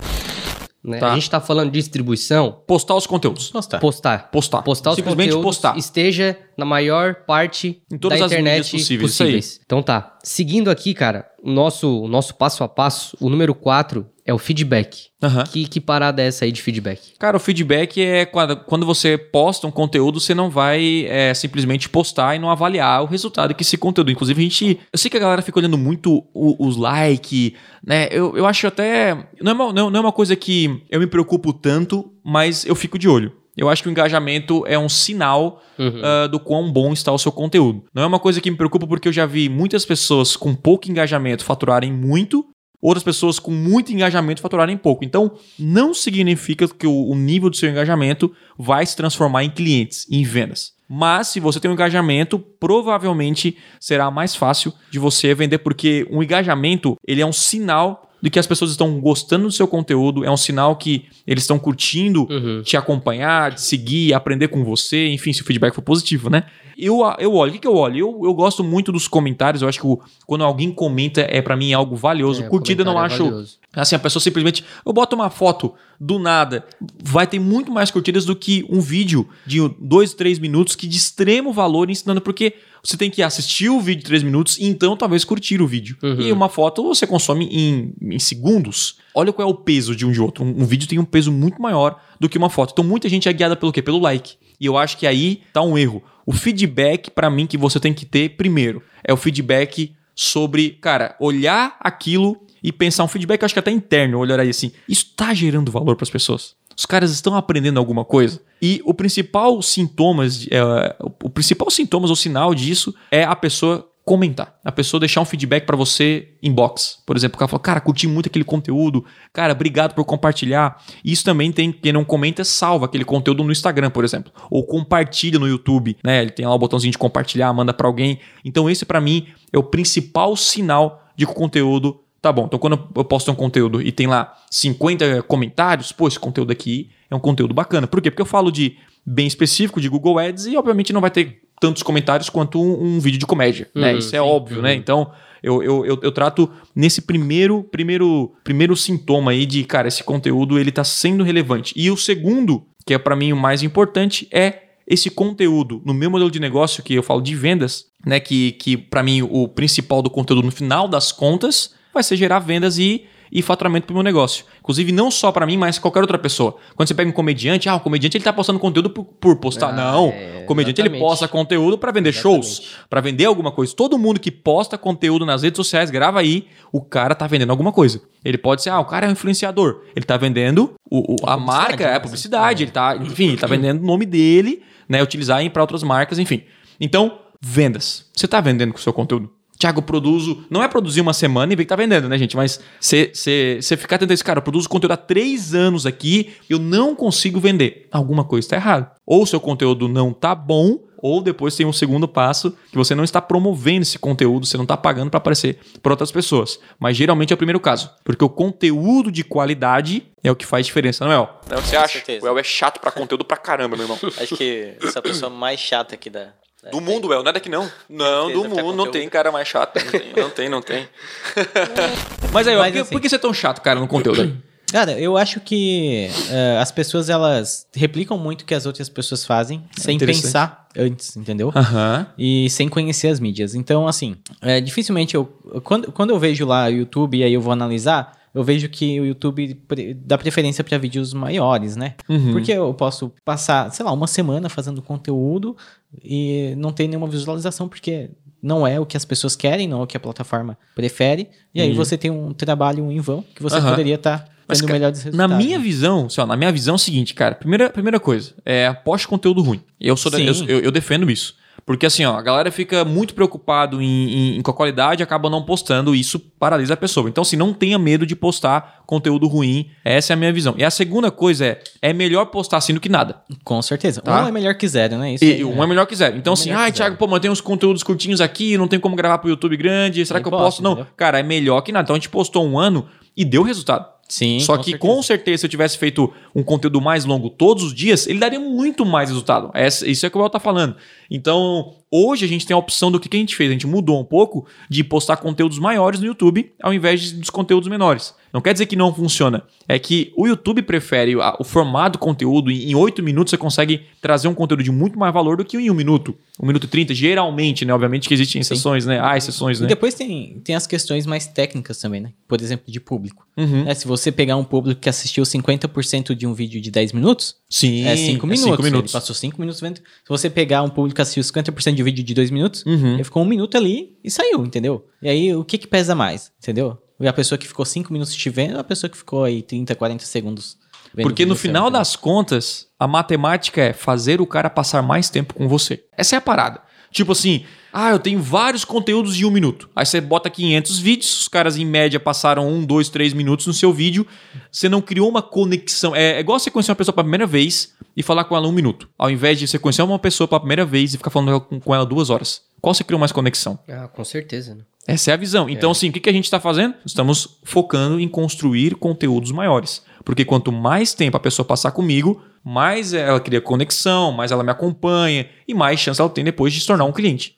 Né? Tá. A gente tá falando de distribuição, Postar os conteúdos. Postar. postar. Postar. Postar os Simplesmente conteúdos, postar. esteja na maior parte Em todas da as internet possíveis, isso aí. Então tá. Seguindo aqui, cara, o nosso, o nosso passo a passo, o número 4 é o feedback. Aham. Que, que parada é essa aí de feedback? Cara, o feedback é quando, quando você posta um conteúdo, você não vai é, simplesmente postar e não avaliar o resultado que esse conteúdo. Inclusive, a gente. Eu sei que a galera fica olhando muito os likes, né? Eu, eu acho até. Não é, uma, não, não é uma coisa que eu me preocupo tanto, mas eu fico de olho. Eu acho que o engajamento é um sinal Uhum. ah, do quão bom está o seu conteúdo. Não é uma coisa que me preocupa porque eu já vi muitas pessoas com pouco engajamento faturarem muito, outras pessoas com muito engajamento faturarem pouco. Então, não significa que o, nível do seu engajamento vai se transformar em clientes, em vendas. Mas se você tem um engajamento, provavelmente será mais fácil de você vender, porque o engajamento ele é um sinal de que as pessoas estão gostando do seu conteúdo, é um sinal que eles estão curtindo Uhum. te acompanhar, te seguir, aprender com você, enfim, se o feedback for positivo, né? Eu, eu olho, o que, que eu olho? Eu, eu gosto muito dos comentários, eu acho que o- quando alguém comenta é para mim algo valioso. É, Curtida eu não é acho. valioso. Assim, a pessoa simplesmente. Eu boto uma foto do nada. Vai ter muito mais curtidas do que um vídeo de dois, três minutos que de extremo valor ensinando, porque você tem que assistir o vídeo de três minutos e então talvez curtir o vídeo. Uhum. E uma foto você consome em, em segundos. Olha qual é o peso de um de outro. Um, um vídeo tem um peso muito maior do que uma foto. Então muita gente é guiada pelo quê? Pelo like. E eu acho que aí tá um erro. O feedback, pra mim, que você tem que ter primeiro é o feedback sobre, cara, olhar aquilo e pensar um feedback, acho que até interno, olhar aí assim, isso tá gerando valor pras pessoas. Os caras estão aprendendo alguma coisa. E o principal sintomas, é, o principal sintomas ou sinal disso é a pessoa comentar. A pessoa deixar um feedback para você inbox. Por exemplo, o cara fala, cara, curti muito aquele conteúdo. Cara, obrigado por compartilhar. Isso também tem, quem não comenta, salva aquele conteúdo no Instagram, por exemplo. Ou compartilha no YouTube, né? Ele tem lá o botãozinho de compartilhar, manda para alguém. Então esse para mim é o principal sinal de que o conteúdo tá bom. Então quando eu posto um conteúdo e tem lá 50 comentários, pô, esse conteúdo aqui é um conteúdo bacana. Por quê? Porque eu falo de bem específico de Google Ads e obviamente não vai ter tantos comentários quanto um, um vídeo de comédia, né? Uhum, Isso é sim, óbvio, né? uhum. Então, eu, eu, eu, eu trato nesse primeiro, primeiro, primeiro sintoma aí de, cara, esse conteúdo ele tá sendo relevante. E o segundo, que é para mim o mais importante, é esse conteúdo no meu modelo de negócio que eu falo de vendas, né, que, que para mim o principal do conteúdo no final das contas vai ser gerar vendas e, e faturamento para o meu negócio. Inclusive não só para mim, mas qualquer outra pessoa. Quando você pega um comediante, ah, o comediante ele tá postando conteúdo por, por postar. Ah, não, é, o comediante ele posta conteúdo para vender Exatamente. shows, para vender alguma coisa. Todo mundo que posta conteúdo nas redes sociais, grava aí, o cara tá vendendo alguma coisa. Ele pode ser, ah, o cara é um influenciador. Ele tá vendendo o, o- a marca, é a publicidade, ele tá, enfim, ele tá vendendo o nome dele, né, utilizar para outras marcas, enfim. Então, vendas. Você tá vendendo com o seu conteúdo? Tiago, eu produzo. Não é produzir uma semana e ver que tá vendendo, né, gente? Mas você ficar tentando esse cara, eu produzo conteúdo há três anos aqui, eu não consigo vender. Alguma coisa está errada. Ou seu conteúdo não tá bom, ou depois tem um segundo passo que você não está promovendo esse conteúdo, você não está pagando para aparecer para outras pessoas. Mas geralmente é o primeiro caso, porque o conteúdo de qualidade é o que faz diferença, não é? El? Não, você acha? certeza. O El é chato para conteúdo pra caramba, meu irmão. Acho que essa pessoa mais chata aqui da. Do mundo, El, não é daqui não. Não, do mundo não tem cara mais chato. Não tem, não tem. Não tem. *laughs* Mas aí, ó, Mas por, que, assim- por que você é tão chato, cara, no conteúdo aí? Cara, eu acho que eh, as pessoas elas replicam muito o que as outras pessoas fazem sem interessante. pensar antes, entendeu? Aham. E sem conhecer as mídias. Então, assim, é, dificilmente eu. Quando, quando eu vejo lá o YouTube e aí eu vou analisar, eu vejo que o YouTube dá preferência para vídeos maiores, né? Uhum. Porque eu posso passar, sei lá, uma semana fazendo conteúdo e não ter nenhuma visualização, porque não é o que as pessoas querem, não é o que a plataforma prefere. E aí Uhum. você tem um trabalho em vão que você Aham. poderia estar Mas, tendo cara, Na minha visão, assim, ó, na minha visão é o seguinte, cara. Primeira, primeira coisa, é poste conteúdo ruim. Eu sou da- eu- eu defendo isso. Porque assim, ó, a galera fica muito preocupado em, em- com a qualidade acaba não postando, e isso paralisa a pessoa. Então, assim, não tenha medo de postar conteúdo ruim. Essa é a minha visão. E a segunda coisa é, é melhor postar assim do que nada. Com certeza. Tá. Um é melhor que zero, né? Isso E aí, um é melhor que zero. Então, Um assim, melhor ai, que Thiago, pô, mas tem uns conteúdos curtinhos aqui, não tem como gravar pro YouTube grande, será Aí que eu posta, posto? Não. entendeu? Cara, é melhor que nada. Então a gente postou um ano e deu resultado. Sim, Só com que certeza. com certeza, se eu tivesse feito um conteúdo mais longo todos os dias, ele daria muito mais resultado. Essa- isso é o que o El tá falando. Então, hoje a gente tem a opção do que, que a gente fez. A gente mudou um pouco de postar conteúdos maiores no YouTube ao invés de- dos conteúdos menores. Não quer dizer que não funciona. É que o YouTube prefere o formato do conteúdo. Em oito minutos você consegue trazer um conteúdo de muito mais valor do que em um minuto. Um minuto e trinta, geralmente, né? Obviamente que existem exceções, né? Há exceções, E né? depois tem, tem as questões mais técnicas também, né? Por exemplo, de público. Uhum. Né? Se você pegar um público que assistiu 50% de um vídeo de 10 minutos, Sim, é 5 minutos. cinco minutos. Passou 5 minutos vendo. Se você pegar um público que assistiu 50% de um vídeo de 2 minutos, Uhum. ele ficou um minuto ali e saiu, entendeu? E aí, o que que pesa mais, entendeu? A pessoa que ficou 5 minutos te vendo ou a pessoa que ficou aí 30, 40 segundos vendo Porque no final das contas, a matemática é fazer o cara passar mais tempo com você. Essa é a parada. Tipo assim, ah, eu tenho vários conteúdos de um minuto. Aí você bota 500 vídeos, os caras em média passaram um, dois, três minutos no seu vídeo. Você não criou uma conexão. É, é igual você conhecer uma pessoa pela primeira vez e falar com ela um minuto. Ao invés de você conhecer uma pessoa pela primeira vez e ficar falando com, com ela duas horas. Qual você criou mais conexão? Ah, com certeza, né? Essa é a visão. Então, assim, o que, que a gente está fazendo? Estamos focando em construir conteúdos maiores. Porque quanto mais tempo a pessoa passar comigo, mais ela cria conexão, mais ela me acompanha e mais chance ela tem depois de se tornar um cliente.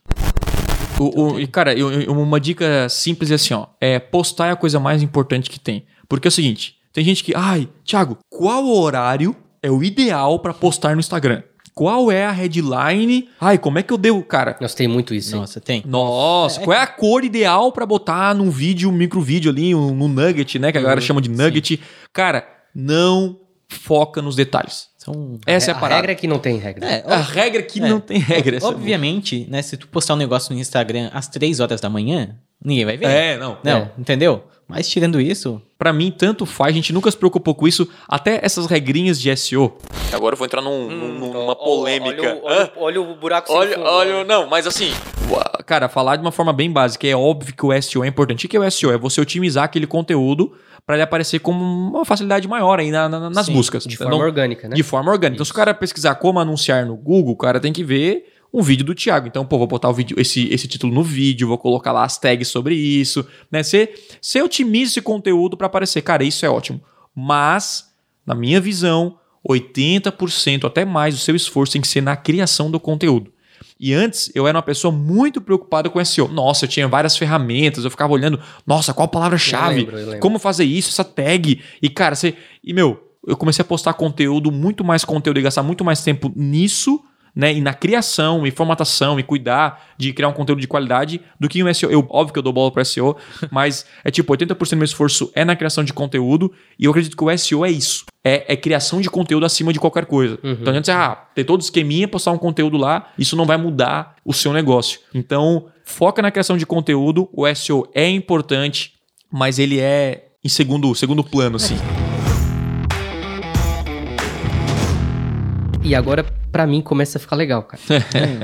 O, o- cara, eu- uma dica simples é assim, ó. É postar é a coisa mais importante que tem. Porque é o seguinte, tem gente que, ai, Thiago, qual horário é o ideal para postar no Instagram? Qual é a headline? Ai, como é que eu devo, cara? Nós tem muito isso, hein? Nossa, tem. Nossa, qual é a cor ideal pra botar num vídeo, um micro vídeo ali, um, no nugget, né? Que a galera chama de nugget. Cara, não foca nos detalhes. São Essa é a a parada. regra é que não tem regra. É, A regra aqui É. não tem regra. é. Obviamente, né, se tu postar um negócio no Instagram às 3 horas da manhã, ninguém vai ver. É, não. Não, É. entendeu? Mas tirando isso, Pra mim, tanto faz, a gente nunca se preocupou com isso. Até essas regrinhas de SEO. Agora eu vou entrar num- num- numa polêmica. Olha, o- olha, o- olha o buraco sem Olha, fundo. olha, não, mas assim, cara, falar de uma forma bem básica, é óbvio que o SEO é importante. O que é o SEO? É você otimizar aquele conteúdo para ele aparecer com uma facilidade maior aí na- na- nas Sim, buscas. De Então, forma orgânica, né? De forma orgânica. Então, se o cara pesquisar como anunciar no Google, o cara tem que ver um vídeo do Thiago. Então, pô, vou botar o vídeo, esse, esse título no vídeo, vou colocar lá as tags sobre isso, né? Você, você otimiza esse conteúdo para aparecer. Cara, isso é ótimo. Mas, na minha visão, 80% até mais do seu esforço tem que ser na criação do conteúdo. E antes eu era uma pessoa muito preocupada com SEO. Nossa, eu tinha várias ferramentas, eu ficava olhando, nossa, qual palavra-chave? Como fazer isso, essa tag? E cara, você. E meu, eu comecei a postar conteúdo, muito mais conteúdo e gastar muito mais tempo nisso, né? E na criação, e formatação, e cuidar de criar um conteúdo de qualidade do que um SEO. Eu, óbvio que eu dou bola para SEO, *laughs* mas é tipo 80% do meu esforço é na criação de conteúdo, e eu acredito que o SEO é isso. É, é criação de conteúdo acima de qualquer coisa. Então, antes, ah, ter todo esqueminha, postar um conteúdo lá, isso não vai mudar o seu negócio. Então, foca na criação de conteúdo. O SEO é importante, mas ele é em segundo, segundo plano, assim. E agora, pra mim, começa a ficar legal, cara.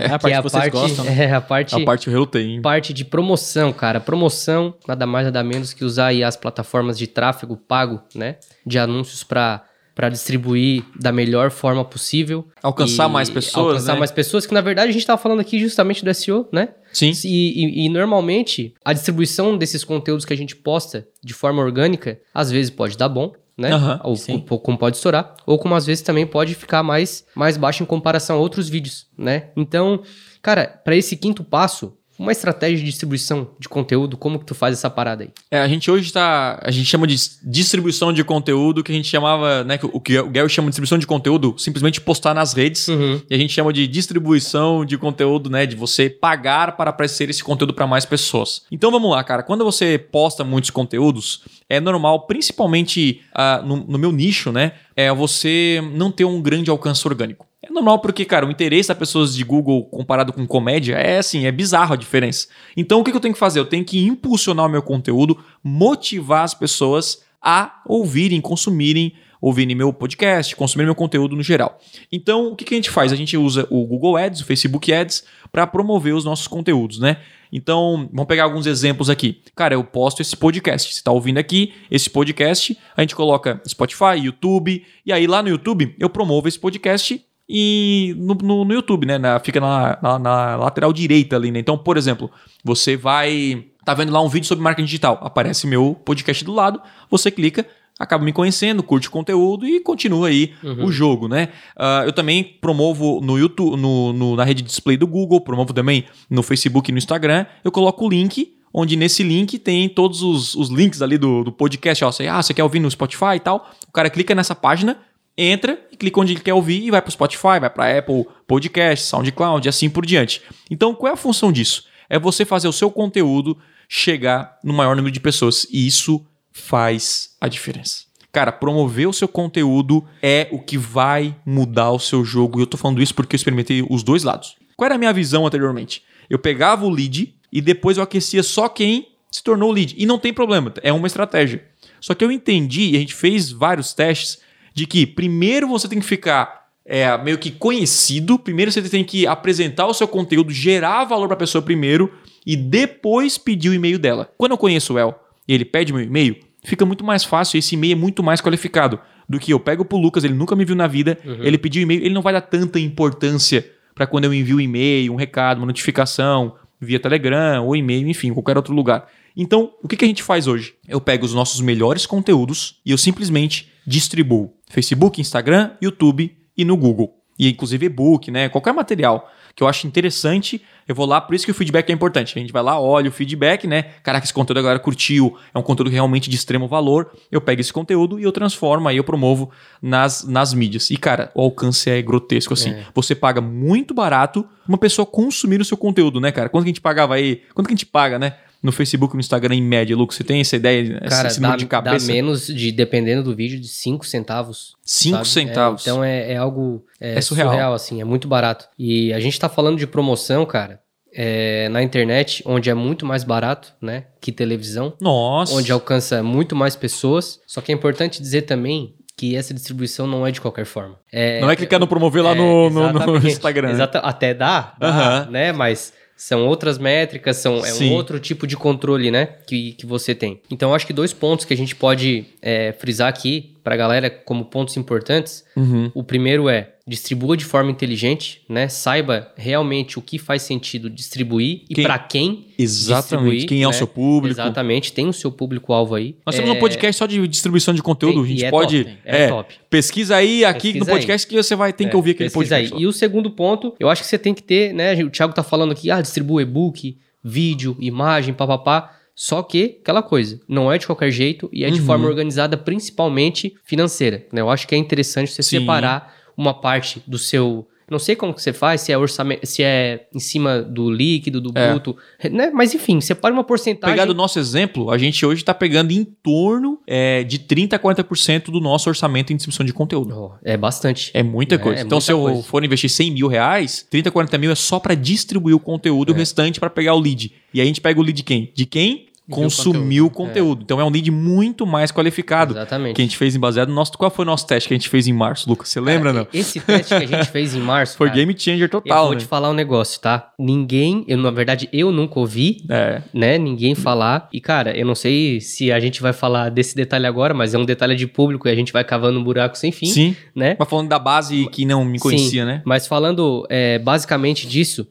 é a parte que é que vocês gostam. né? É, a parte, A parte que eu hein? parte de promoção, cara. Promoção, nada mais, nada menos que usar aí as plataformas de tráfego pago, né? De anúncios pra para distribuir da melhor forma possível. Alcançar mais pessoas, Alcançar né? mais pessoas, que na verdade a gente tava falando aqui justamente do SEO, né? Sim. E, e- e normalmente a distribuição desses conteúdos que a gente posta de forma orgânica, às vezes pode dar bom, né? Aham, ou sim. como pode estourar, ou como às vezes também pode ficar mais, mais baixo em comparação a outros vídeos, né? Então, cara, para esse quinto passo, uma estratégia de distribuição de conteúdo, como que tu faz essa parada aí? É, a gente hoje tá. A gente chama de distribuição de conteúdo, que a gente chamava, né? O que o Gary chama de distribuição de conteúdo, simplesmente postar nas redes. Uhum. E a gente chama de distribuição de conteúdo, né? De você pagar para aparecer esse conteúdo para mais pessoas. Então vamos lá, cara. Quando você posta muitos conteúdos, é normal, principalmente ah, no, no meu nicho, né? É você não ter um grande alcance orgânico. É normal porque, cara, o interesse das pessoas de Google comparado com comédia é assim, é bizarro a diferença. Então o que eu tenho que fazer? Eu tenho que impulsionar o meu conteúdo, motivar as pessoas a ouvirem, consumirem, ouvirem meu podcast, consumirem meu conteúdo no geral. Então, o que, que a gente faz? A gente usa o Google Ads, o Facebook Ads, para promover os nossos conteúdos, né? Então, vamos pegar alguns exemplos aqui. Cara, eu posto esse podcast. Você está ouvindo aqui esse podcast, a gente coloca Spotify, YouTube, e aí lá no YouTube eu promovo esse podcast e no, no, no YouTube, né? Na- fica na, na- na lateral direita ali, né? Então, por exemplo, você vai. Tá vendo lá um vídeo sobre marketing digital. Aparece meu podcast do lado, você clica, acaba me conhecendo, curte o conteúdo e continua aí o jogo, né? Ah, eu também promovo no YouTube, no, no- na rede de display do Google, promovo também no Facebook e no Instagram. Eu coloco o link. Onde nesse link tem todos os, os links ali do, do podcast. Ó, você, ah, você quer ouvir no Spotify e tal? O cara clica nessa página, entra e clica onde ele quer ouvir e vai para o Spotify, vai para Apple Podcast, SoundCloud e assim por diante. Então, qual é a função disso? É você fazer o seu conteúdo chegar no maior número de pessoas e isso faz a diferença. Cara, promover o seu conteúdo é o que vai mudar o seu jogo. E eu tô falando isso porque eu experimentei os dois lados. Qual era a minha visão anteriormente? Eu pegava o lead e depois eu aquecia só quem se tornou lead. E não tem problema, é uma estratégia. Só que eu entendi, e a gente fez vários testes, de que primeiro você tem que ficar é, meio que conhecido, primeiro você tem que apresentar o seu conteúdo, gerar valor para a pessoa primeiro e depois pedir o e-mail dela. Quando eu conheço o El e ele pede meu e-mail, fica muito mais fácil, esse e-mail é muito mais qualificado do que eu pego pro Lucas, ele nunca me viu na vida, ele pediu e-mail, ele não vai dar tanta importância para quando eu envio um e-mail, um recado, uma notificação via Telegram ou e-mail, enfim, qualquer outro lugar. Então, o que, que a gente faz hoje? Eu pego os nossos melhores conteúdos e eu simplesmente distribuo Facebook, Instagram, YouTube e no Google. E inclusive e-book, né? Qualquer material que eu acho interessante, eu vou lá, por isso que o feedback é importante. A gente vai lá, olha o feedback, né? Caraca, esse conteúdo a galera curtiu, é um conteúdo realmente de extremo valor. Eu pego esse conteúdo e eu transformo, aí eu promovo nas, nas mídias. E, cara, o alcance é grotesco, assim. Você paga muito barato uma pessoa consumir o seu conteúdo, né, cara? Quanto que a gente pagava aí? Quanto que a gente paga, né? No Facebook e no Instagram, em média, Lucas, você tem essa ideia, Cara, esse dá, número de dá cabeça? menos, de dependendo do vídeo, de 5 centavos. 5 sabe? centavos. É, então é, é algo é, É surreal. surreal. assim, é muito barato. E a gente tá falando de promoção, cara. é, na internet, onde é muito mais barato, né, que televisão, Nossa. onde alcança muito mais pessoas. Só que é importante dizer também que essa distribuição não é de qualquer forma. É, Não é clicando promover lá é, no, no- no. Instagram. Exata- até dá, dá, Aham. né? Mas são outras métricas, são, é Sim. um outro tipo de controle, né? Que, que você tem. Então, acho que dois pontos que a gente pode é, frisar aqui pra galera como pontos importantes. Uhum. O primeiro é distribua de forma inteligente, né? Saiba realmente o que faz sentido distribuir e Quem- pra quem. Exatamente. Quem é o né? seu público. Exatamente, tem o seu público-alvo aí. Nós temos um podcast só de distribuição de conteúdo. Tem, a gente e é pode. top, é top. Pesquisa aí aqui Pesquisa no podcast que você vai ter que É, ouvir aquele pesquisa podcast. aí. E o segundo ponto, eu acho que você tem que ter, né? O Thiago tá falando aqui, ah, distribua e-book, vídeo, imagem, papapá. Só que, aquela coisa, não é de qualquer jeito e é de Uhum. forma organizada, principalmente financeira. Né? Eu acho que é interessante você Sim. separar uma parte do seu. Não sei como que você faz, se é orçamento, se é em cima do líquido, do É. bruto, né? Mas enfim, separa uma porcentagem. Pegar do nosso exemplo, a gente hoje está pegando em torno é, de 30% a 40% do nosso orçamento em distribuição de conteúdo. Oh, é bastante. É muita É, coisa. é então, muita se eu coisa. for investir 100 mil reais, 30, 40 mil é só para distribuir o conteúdo e o restante para pegar o lead. E aí a gente pega o lead de quem? De quem consumiu o conteúdo. Então é um lead muito mais qualificado. Exatamente. Que a gente fez em baseado no nosso. Qual foi o nosso teste que a gente fez em março, Lucas? Você lembra, Cara, não? Esse teste que a gente fez em março. Foi cara, game changer Eu total, vou né? te falar um negócio, tá? Ninguém, eu, na verdade, eu nunca ouvi, É. né? Ninguém falar. E, cara, eu não sei se a gente vai falar desse detalhe agora, mas é um detalhe de público e a gente vai cavando um buraco sem fim, Sim. né? Mas falando da base que não me conhecia, Sim, né? Mas falando é, basicamente disso,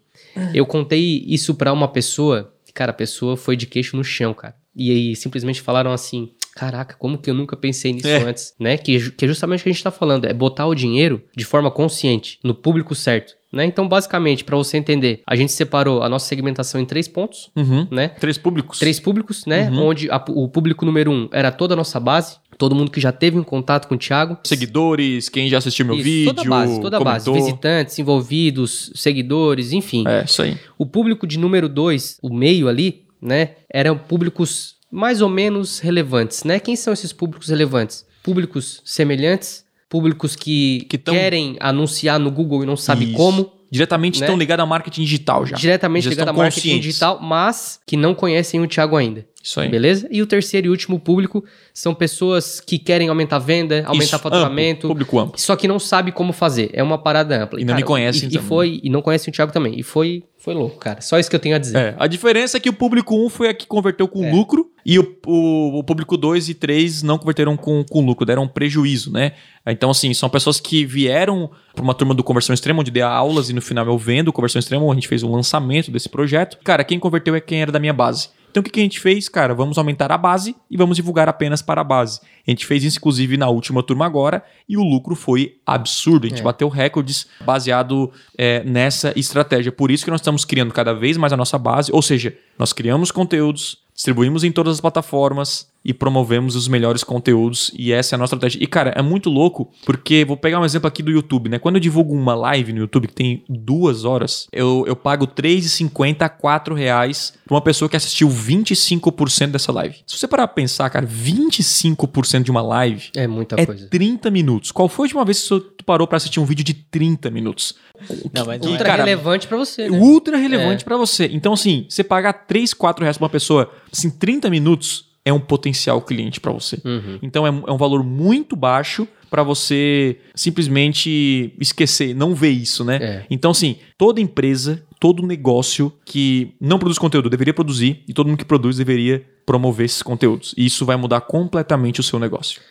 eu contei isso pra uma pessoa. Cara, a pessoa foi de queixo no chão, cara. E aí simplesmente falaram assim: Caraca, como que eu nunca pensei nisso É. antes? Né? Que, que é justamente o que a gente tá falando: é botar o dinheiro de forma consciente, no público certo. Né? Então, basicamente, pra você entender, a gente separou a nossa segmentação em três pontos, Uhum. né? Três públicos. Três públicos, né? Uhum. Onde a- o público número um era toda a nossa base, todo mundo que já teve um contato com o Thiago. Seguidores, quem já assistiu meu Isso, vídeo. toda a base, toda a base. Visitantes, envolvidos, seguidores, enfim. É, isso aí. O público de número dois, o meio ali, né? Eram públicos mais ou menos relevantes, né? Quem são esses públicos relevantes? Públicos semelhantes, públicos que, Que tão- querem anunciar no Google e não sabem como. Diretamente Né? estão ligados ao marketing digital já. Diretamente Já ligado a estão marketing digital, mas que não conhecem o Thiago ainda. Isso aí. Beleza? E o terceiro e último público são pessoas que querem aumentar a venda, aumentar Isso, faturamento, amplo, público amplo. só que não sabe como fazer. É uma parada ampla. E não me conhecem e, e foi E não conhecem o Thiago também. E foi, foi louco, cara. Só isso que eu tenho a dizer. É, a diferença é que o público 1 foi a que converteu com É. lucro e o, o, o público 2 e 3 não converteram com, com lucro, deram prejuízo, né? Então, assim, são pessoas que vieram para uma turma do Conversão Extrema, onde dei aulas e no final eu vendo o Conversão Extrema, a gente fez o lançamento desse projeto. Cara, quem converteu é quem era da minha base. Então, o que, que a gente fez? Cara, vamos aumentar a base e vamos divulgar apenas para a base. A gente fez isso, inclusive, na última turma agora e o lucro foi absurdo. A gente É. bateu recordes baseado é, nessa estratégia. Por isso que nós estamos criando cada vez mais a nossa base, ou seja, nós criamos conteúdos, distribuímos em todas as plataformas e promovemos os melhores conteúdos e essa é a nossa estratégia. E cara, é muito louco porque vou pegar um exemplo aqui do YouTube, né? Quando eu divulgo uma live no YouTube que tem duas horas, eu, eu pago R$3,50 a R$ reais pra uma pessoa que assistiu 25% dessa live. Se você parar pra pensar, cara, 25% de uma live É muita é coisa. 30 minutos. Qual foi a última vez que você parou pra assistir um vídeo de 30 minutos? Não, mas é. Ultra cara, relevante pra você, né? ultra relevante pra você. Então, assim, você pagar 3, 4 reais pra uma pessoa, assim, 30 minutos é um potencial cliente pra você. Uhum. Então, é, é um valor muito baixo pra você simplesmente esquecer, não ver isso, né? É. Então, assim, toda empresa, todo negócio que não produz conteúdo deveria produzir e todo mundo que produz deveria promover esses conteúdos. E isso vai mudar completamente o seu negócio.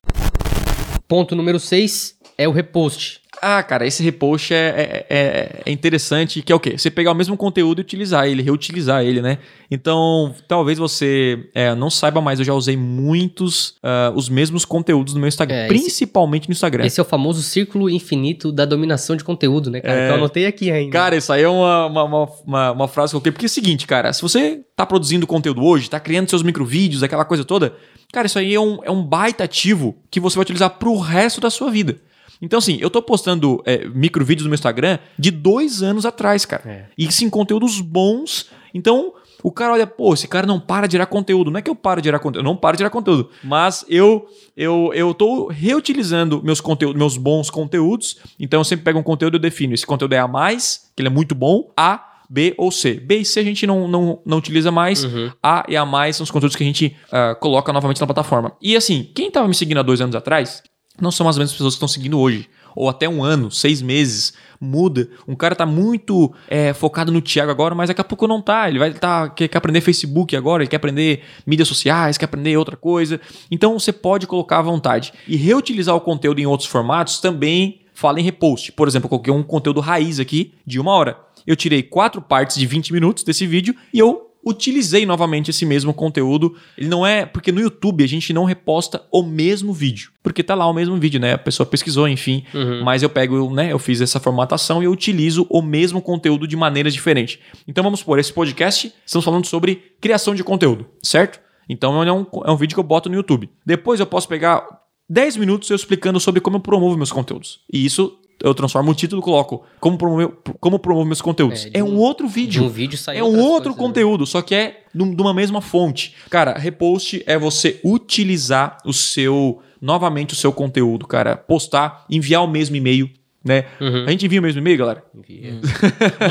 Ponto número 6 é o repost. Ah, cara, esse repost é, é, é- é interessante, que é o quê? Você pegar o mesmo conteúdo e utilizar ele, reutilizar ele, né? Então, talvez você é, não saiba, mas eu já usei muitos, ah, os mesmos conteúdos no meu Instagram, É, esse- principalmente no Instagram. Esse é o famoso círculo infinito da dominação de conteúdo, né, cara? É. Que eu anotei aqui ainda. Cara, isso aí é uma, uma, uma, uma, uma frase que eu coloquei. Porque é o seguinte, cara, se você tá produzindo conteúdo hoje, tá criando seus microvídeos, aquela coisa toda, cara, isso aí é um, é um baita ativo que você vai utilizar pro resto da sua vida. Então, assim, eu tô postando é, microvídeos no meu Instagram de dois anos atrás, cara. É. E sim, conteúdos bons. Então, o cara olha, pô, esse cara não para de gerar conteúdo. Não é que eu paro de gerar conteúdo, eu não paro de gerar conteúdo. Mas eu eu, eu tô reutilizando meus conteúdos, meus bons conteúdos. Então, eu sempre pego um conteúdo e eu defino. Esse conteúdo é a mais, que ele é muito bom. A, B ou C. B e C a gente não, não, não utiliza mais. A e A mais são os conteúdos que a gente ah, coloca novamente na plataforma. E assim, quem estava me seguindo há dois anos atrás, não são as mesmas pessoas que estão seguindo hoje. Ou até um ano, seis meses, muda. Um cara tá muito é, focado no Thiago agora, mas daqui a pouco não tá. Ele vai tá, quer, quer aprender Facebook agora, ele quer aprender mídias sociais, quer aprender outra coisa. Então você pode colocar à vontade. E reutilizar o conteúdo em outros formatos também fala em repost. Por exemplo, eu coloquei um conteúdo raiz aqui de uma hora. Eu tirei quatro partes de 20 minutos desse vídeo e eu utilizei novamente esse mesmo conteúdo. Ele não é. Porque no YouTube a gente não reposta o mesmo vídeo. Porque tá lá o mesmo vídeo, né? A pessoa pesquisou, enfim. Mas eu pego, né? Eu fiz essa formatação e eu utilizo o mesmo conteúdo de maneiras diferentes. Então vamos supor, esse podcast, estamos falando sobre criação de conteúdo, certo? Então é um, é um vídeo que eu boto no YouTube. Depois eu posso pegar 10 minutos eu explicando sobre como eu promovo meus conteúdos. E isso eu transformo o título e coloco como promover, como promovo meus conteúdos. É, É, um, um- outro vídeo. de um vídeo sai É um outro né? conteúdo, só que é de uma mesma fonte. Cara, repost é você utilizar o seu novamente o seu conteúdo, cara, postar, enviar o mesmo e-mail, né? Uhum. A gente envia o mesmo e-mail, galera? Envia. *laughs*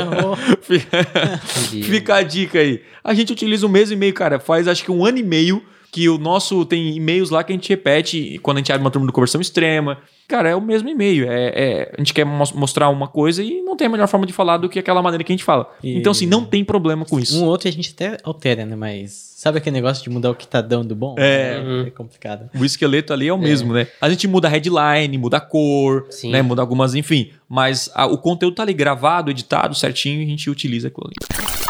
Envia. *laughs* Fica a dica aí. A gente utiliza o mesmo e-mail, cara. Faz acho que um ano e meio que o nosso tem e-mails lá que a gente repete quando a gente abre uma turma de conversão extrema. Cara, é o mesmo e-mail. É, é- a gente quer mos- mostrar uma coisa e não tem a melhor forma de falar do que aquela maneira que a gente fala. E- Então, assim, não tem problema com isso. Um ou outro a gente até altera, né? Mas sabe aquele negócio de mudar o que tá dando bom? É. É complicado. O esqueleto ali é o mesmo, né? A gente muda a headline, muda a cor, Sim. né? Muda algumas, enfim. Mas a- o conteúdo tá ali gravado, editado certinho e a gente utiliza aquilo ali.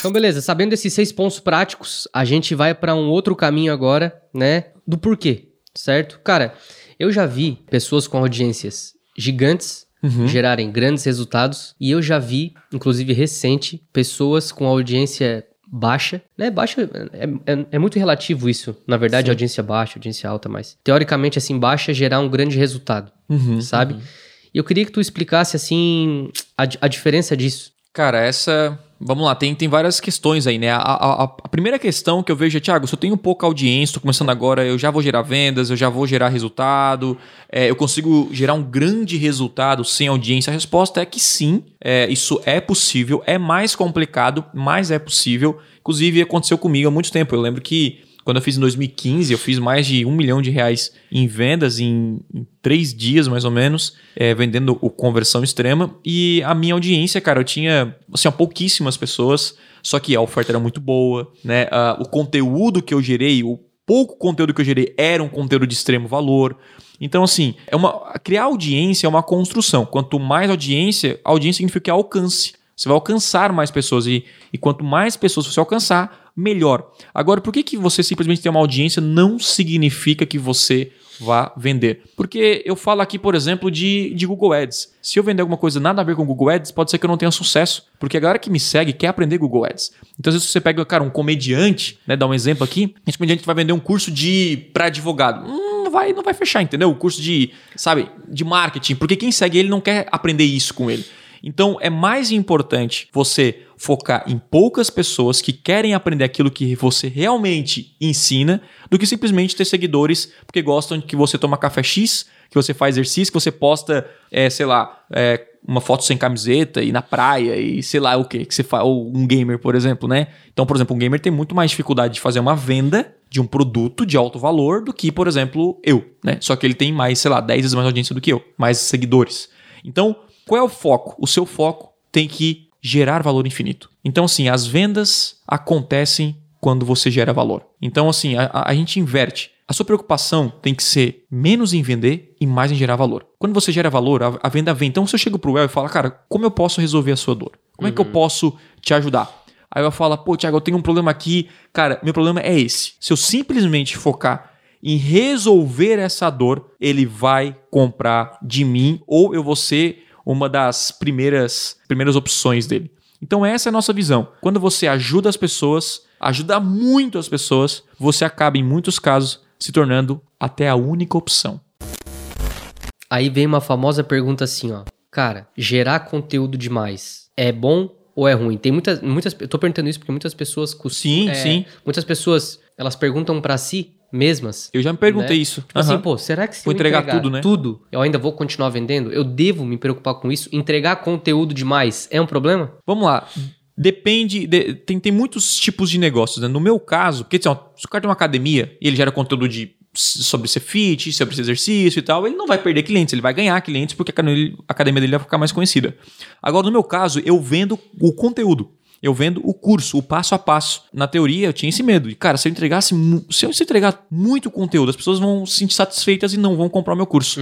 Então, beleza. Sabendo desses seis pontos práticos, a gente vai para um outro caminho agora, né? Do porquê, certo? Cara, eu já vi pessoas com audiências gigantes gerarem grandes resultados e eu já vi, inclusive recente, pessoas com audiência baixa, né? Baixa é, é- é muito relativo isso, na verdade, audiência baixa, audiência alta, mas teoricamente assim baixa gerar um grande resultado, sabe? E eu queria que tu explicasse assim a, a diferença disso. Cara, essa. Vamos lá, tem, tem várias questões aí, né? A, a- a- primeira questão que eu vejo é, Thiago, se eu tenho pouca audiência, tô começando agora, eu já vou gerar vendas, eu já vou gerar resultado, é, eu consigo gerar um grande resultado sem audiência? A resposta é que sim, é, isso é possível, é mais complicado, mas é possível. Inclusive, aconteceu comigo há muito tempo. Eu lembro que quando eu fiz em 2015, eu fiz mais de um milhão de reais em vendas em, em três dias, mais ou menos, é, vendendo o conversão extrema. E a minha audiência, cara, eu tinha assim, pouquíssimas pessoas, só que a oferta era muito boa, né? Ah, o conteúdo que eu gerei, o pouco conteúdo que eu gerei era um conteúdo de extremo valor. Então, assim, é uma, criar audiência é uma construção. Quanto mais audiência, audiência significa é alcance. Você vai alcançar mais pessoas e, e quanto mais pessoas você alcançar, melhor. Agora, por que, que você simplesmente ter uma audiência não significa que você vá vender? Porque eu falo aqui, por exemplo, de, de Google Ads. Se eu vender alguma coisa nada a ver com Google Ads, pode ser que eu não tenha sucesso. Porque a galera que me segue quer aprender Google Ads. Então, às vezes você pega, cara, um comediante, né? Dá um exemplo aqui. Esse comediante vai vender um curso de para advogado. Hum, não vai, não vai fechar, entendeu? O curso de, sabe, de marketing. Porque quem segue ele não quer aprender isso com ele. Então é mais importante você focar em poucas pessoas que querem aprender aquilo que você realmente ensina do que simplesmente ter seguidores porque gostam de que você toma café X, que você faz exercício, que você posta, é, sei lá, é, uma foto sem camiseta e na praia e sei lá o que que você faz, ou um gamer, por exemplo, né? Então, por exemplo, um gamer tem muito mais dificuldade de fazer uma venda de um produto de alto valor do que, por exemplo, eu, né? Só que ele tem mais, sei lá, 10 vezes mais audiência do que eu, mais seguidores. Então, qual é o foco? O seu foco tem que gerar valor infinito. Então, assim, as vendas acontecem quando você gera valor. Então, assim, a, a- gente inverte. A sua preocupação tem que ser menos em vender e mais em gerar valor. Quando você gera valor, a, a venda vem. Então, se eu chego pro El e falo, cara, como eu posso resolver a sua dor? Como é que eu posso te ajudar? Aí eu falo, pô, Thiago, eu tenho um problema aqui. Cara, meu problema é esse. Se eu simplesmente focar em resolver essa dor, ele vai comprar de mim ou eu vou ser uma das primeiras, primeiras opções dele. Então essa é a nossa visão. Quando você ajuda as pessoas, ajuda muito as pessoas, você acaba em muitos casos se tornando até a única opção. Aí vem uma famosa pergunta assim, ó. Cara, gerar conteúdo demais é bom ou é ruim? Tem muitas, muitas, eu tô perguntando isso porque muitas pessoas Sim, é, sim. Muitas pessoas, elas perguntam pra si mesmas. Eu já me perguntei Né? isso. Tipo assim, Aham. pô, será que se Vou eu entregar tudo, né? Tudo, eu ainda vou continuar vendendo? Eu devo me preocupar com isso? Entregar conteúdo demais é um problema? Vamos lá. Depende. de- tem, tem muitos tipos de negócios, né? No meu caso, porque assim, ó, se o cara tem uma academia e ele gera conteúdo de sobre ser fit, sobre esse exercício e tal, ele não vai perder clientes, ele vai ganhar clientes porque a academia dele vai ficar mais conhecida. Agora, no meu caso, eu vendo o conteúdo. Eu vendo o curso, o passo a passo. Na teoria, eu tinha esse medo. E, cara, se eu entregasse, se eu entregar muito conteúdo, as pessoas vão se sentir satisfeitas e não vão comprar o meu curso.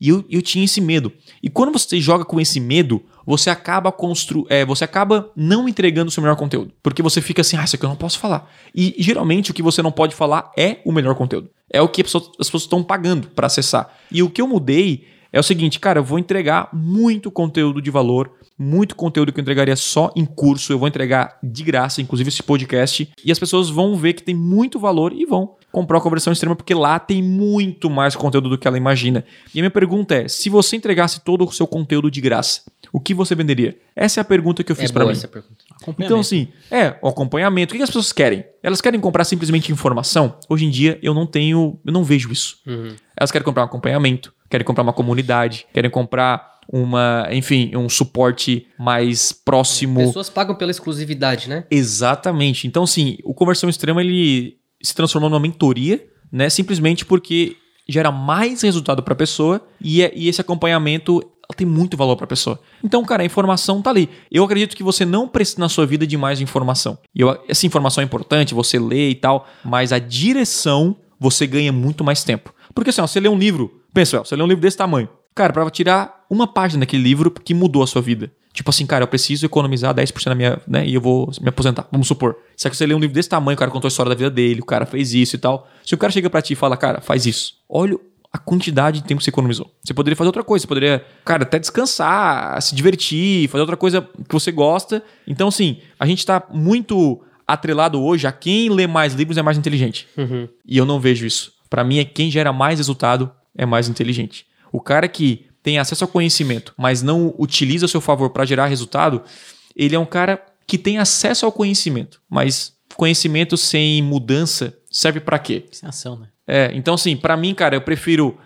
E eu, eu tinha esse medo. E quando você joga com esse medo, você acaba constru é, você acaba não entregando o seu melhor conteúdo. Porque você fica assim, ah, isso aqui eu não posso falar. E, geralmente o que você não pode falar é o melhor conteúdo. É o que as pessoas estão pagando para acessar. E o que eu mudei é o seguinte, cara, eu vou entregar muito conteúdo de valor, muito conteúdo que eu entregaria só em curso, eu vou entregar de graça, inclusive esse podcast, e as pessoas vão ver que tem muito valor e vão comprar a conversão extrema, porque lá tem muito mais conteúdo do que ela imagina. E a minha pergunta é: se você entregasse todo o seu conteúdo de graça, o que você venderia? Essa é a pergunta que eu fiz é pra boa mim. essa pergunta. Então, assim, é, o acompanhamento. O que as pessoas querem? Elas querem comprar simplesmente informação? Hoje em dia, eu não tenho, eu não vejo isso. Uhum. Elas querem comprar um acompanhamento, querem comprar uma comunidade, querem comprar uma, enfim, um suporte mais próximo. Pessoas pagam pela exclusividade, né? Exatamente. Então, assim, o conversão extrema ele se transformou numa mentoria, né? Simplesmente porque gera mais resultado para a pessoa e, é- e esse acompanhamento tem muito valor para a pessoa. Então, cara, a informação tá ali. Eu acredito que você não precisa na sua vida de mais informação. E eu, essa informação é importante, você lê e tal, mas a direção você ganha muito mais tempo. Porque assim, ó, você lê um livro, pensa, ó, você lê um livro desse tamanho. Cara, para tirar uma página daquele livro que mudou a sua vida. Tipo assim, cara, eu preciso economizar 10% da minha, né, e eu vou me aposentar, vamos supor. Só que você lê um livro desse tamanho, o cara contou a história da vida dele, o cara fez isso e tal. Se o cara chega pra ti e fala, cara, faz isso. Olha a quantidade de tempo que você economizou. Você poderia fazer outra coisa, você poderia, cara, até descansar, se divertir, fazer outra coisa que você gosta. Então, assim, a gente tá muito atrelado hoje a quem lê mais livros é mais inteligente. E eu não vejo isso. Pra mim é quem gera mais resultado é mais inteligente. O cara que tem acesso ao conhecimento, mas não utiliza a seu favor para gerar resultado, ele é um cara que tem acesso ao conhecimento, mas conhecimento sem mudança serve pra quê? Sem ação, né? É, então, assim, pra mim, cara, eu prefiro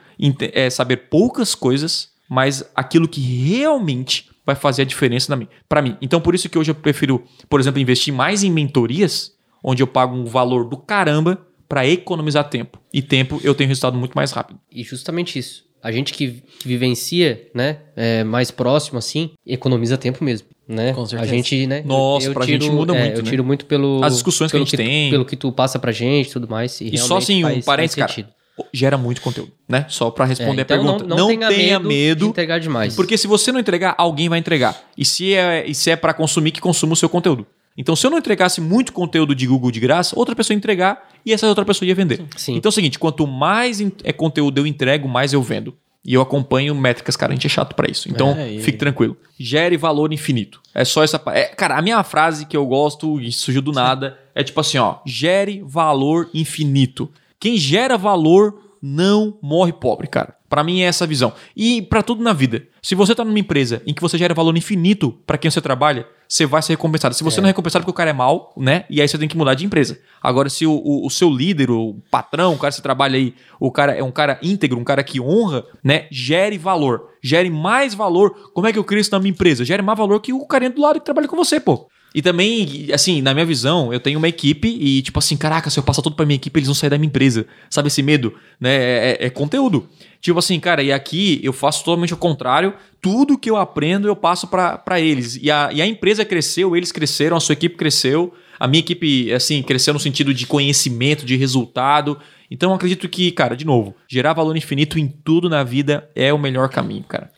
é, saber poucas coisas, mas aquilo que realmente vai fazer a diferença para mim. Então, por isso que hoje eu prefiro, por exemplo, investir mais em mentorias, onde eu pago um valor do caramba pra economizar tempo. E tempo eu tenho resultado muito mais rápido. E justamente isso. A gente que, que vivencia, né, é, mais próximo assim, economiza tempo mesmo, né? Com certeza. A gente, né? Nossa, pra gente muda é, muito, Eu né? tiro muito pelo As discussões que a gente tem. pelo que tu passa pra gente, e tudo mais. E, E só assim, um faz- parênteses, faz cara. sentido. Gera muito conteúdo, né? Só pra É, responder então a pergunta. Não, não, tenha, medo, de entregar demais. Porque se você não entregar, alguém vai entregar. E se é, e se é para consumir, que consuma o seu conteúdo. Então, se eu não entregasse muito conteúdo de Google de graça, outra pessoa ia entregar e essa outra pessoa ia vender. Sim. Então é o seguinte: quanto mais é conteúdo eu entrego, mais eu vendo. E eu acompanho métricas, cara, a gente é chato pra isso. Então, É, e- fique tranquilo. Gere valor infinito. É só essa. É, cara, a minha frase que eu gosto e surgiu do nada é tipo assim: ó, gere valor infinito. Quem gera valor não morre pobre, cara. Pra mim é essa a visão. E pra tudo na vida. Se você tá numa empresa em que você gera valor infinito pra quem você trabalha, você vai ser recompensado. Se você não é recompensado porque o cara é mal, né? E aí você tem que mudar de empresa. Agora, se o, o- o seu líder, o patrão, o cara que você trabalha aí, o cara é um cara íntegro, um cara que honra, né? Gere valor. Gere mais valor. Como é que eu crio isso na minha empresa? Gere mais valor que o carinha do lado que trabalha com você, pô. E também, assim, na minha visão, eu tenho uma equipe e, tipo assim, caraca, se eu passar tudo pra minha equipe, eles vão sair da minha empresa. Sabe esse medo? Né? É, é- é conteúdo. Tipo assim, cara, e aqui eu faço totalmente o contrário. Tudo que eu aprendo eu passo pra eles. E a, e a empresa cresceu, eles cresceram, a sua equipe cresceu. A minha equipe, assim, cresceu no sentido de conhecimento, de resultado. Então acredito que, cara, de novo, gerar valor infinito em tudo na vida é o melhor caminho, cara.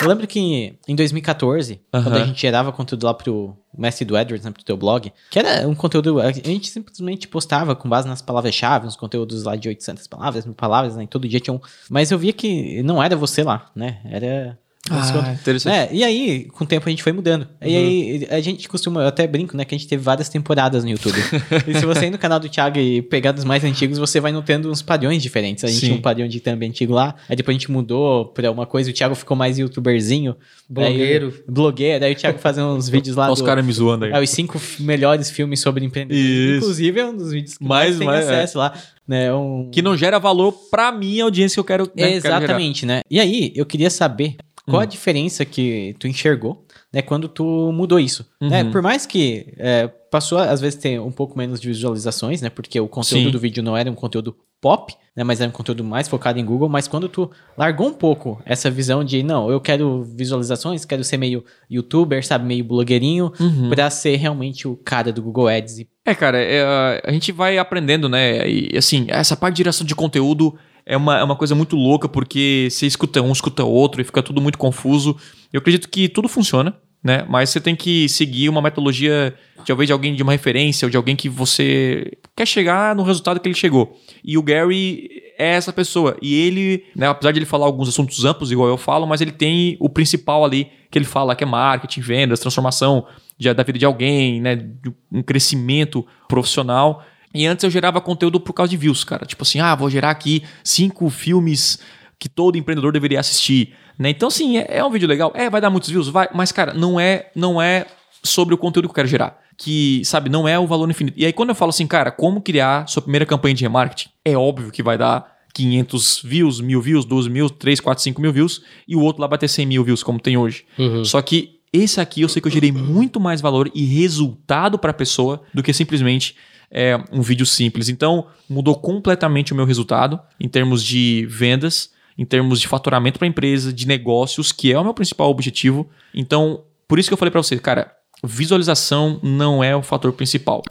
Eu lembro que em 2014, quando Aham. a gente gerava conteúdo lá pro Mestre do Edwards, né, pro teu blog, que era um conteúdo, a gente simplesmente postava com base nas palavras-chave, uns conteúdos lá de 800 palavras, mil palavras, né, todo dia tinha um... Mas eu via que não era você lá, né, era... Conta. interessante. É, e aí, com o tempo a gente foi mudando. E aí, a gente costuma, eu até brinco, né, que a gente teve várias temporadas no YouTube. *laughs* e se você ir no canal do Thiago e pegar dos mais antigos, você vai notando uns padrões diferentes. A gente Sim. tinha um padrão de thumb antigo lá, aí depois a gente mudou pra uma coisa, o Thiago ficou mais youtuberzinho. Blogueiro. Aí, blogueiro, aí o Thiago fazia uns *laughs* vídeos lá Olha os caras me zoando aí. é, os cinco melhores filmes sobre empreendedorismo. Inclusive, é um dos vídeos que Mais- mais, tem mais- acesso lá. Né? Um... Que não gera valor pra minha audiência que eu quero. né, eu quero. Exatamente, né? E aí, eu queria saber qual Hum. a diferença que tu enxergou, né, quando tu mudou isso. Né? Uhum. Por mais que é, passou, às vezes, ter um pouco menos de visualizações, né? Porque o conteúdo Sim. do vídeo não era um conteúdo pop, né? Mas era um conteúdo mais focado em Google. Mas quando tu largou um pouco essa visão de, não, eu quero visualizações, quero ser meio youtuber, sabe? Meio blogueirinho, Uhum. pra ser realmente o cara do Google Ads e É, cara, é, a gente vai aprendendo, né? E assim, essa parte de geração de conteúdo é uma, é uma coisa muito louca, porque você escuta um, escuta outro e fica tudo muito confuso. Eu acredito que tudo funciona, né? Mas você tem que seguir uma metodologia, talvez de alguém de uma referência, ou de alguém que você quer chegar no resultado que ele chegou. E o Gary é essa pessoa. E ele, né, apesar de ele falar alguns assuntos amplos, igual eu falo, mas ele tem o principal ali que ele fala, que é marketing, vendas, transformação da vida de alguém, né? Um crescimento profissional. E antes eu gerava conteúdo por causa de views, cara. Tipo assim, ah, vou gerar aqui cinco filmes que todo empreendedor deveria assistir. Né? Então, assim, é, é um vídeo legal. É, vai dar muitos views? Vai. Mas, cara, não é, não é sobre o conteúdo que eu quero gerar. Que, sabe, não é o valor infinito. E aí, quando eu falo assim, cara, como criar sua primeira campanha de remarketing? É óbvio que vai dar 500 views, mil views, 12 mil, 3, 4, 5 mil views. E o outro lá vai ter 100 mil views, como tem hoje. Só que esse aqui eu sei que eu gerei muito mais valor e resultado para a pessoa do que simplesmente é, um vídeo simples. Então, mudou completamente o meu resultado em termos de vendas, em termos de faturamento para a empresa, de negócios, que é o meu principal objetivo. Então, por isso que eu falei para você, cara, visualização não é o fator principal.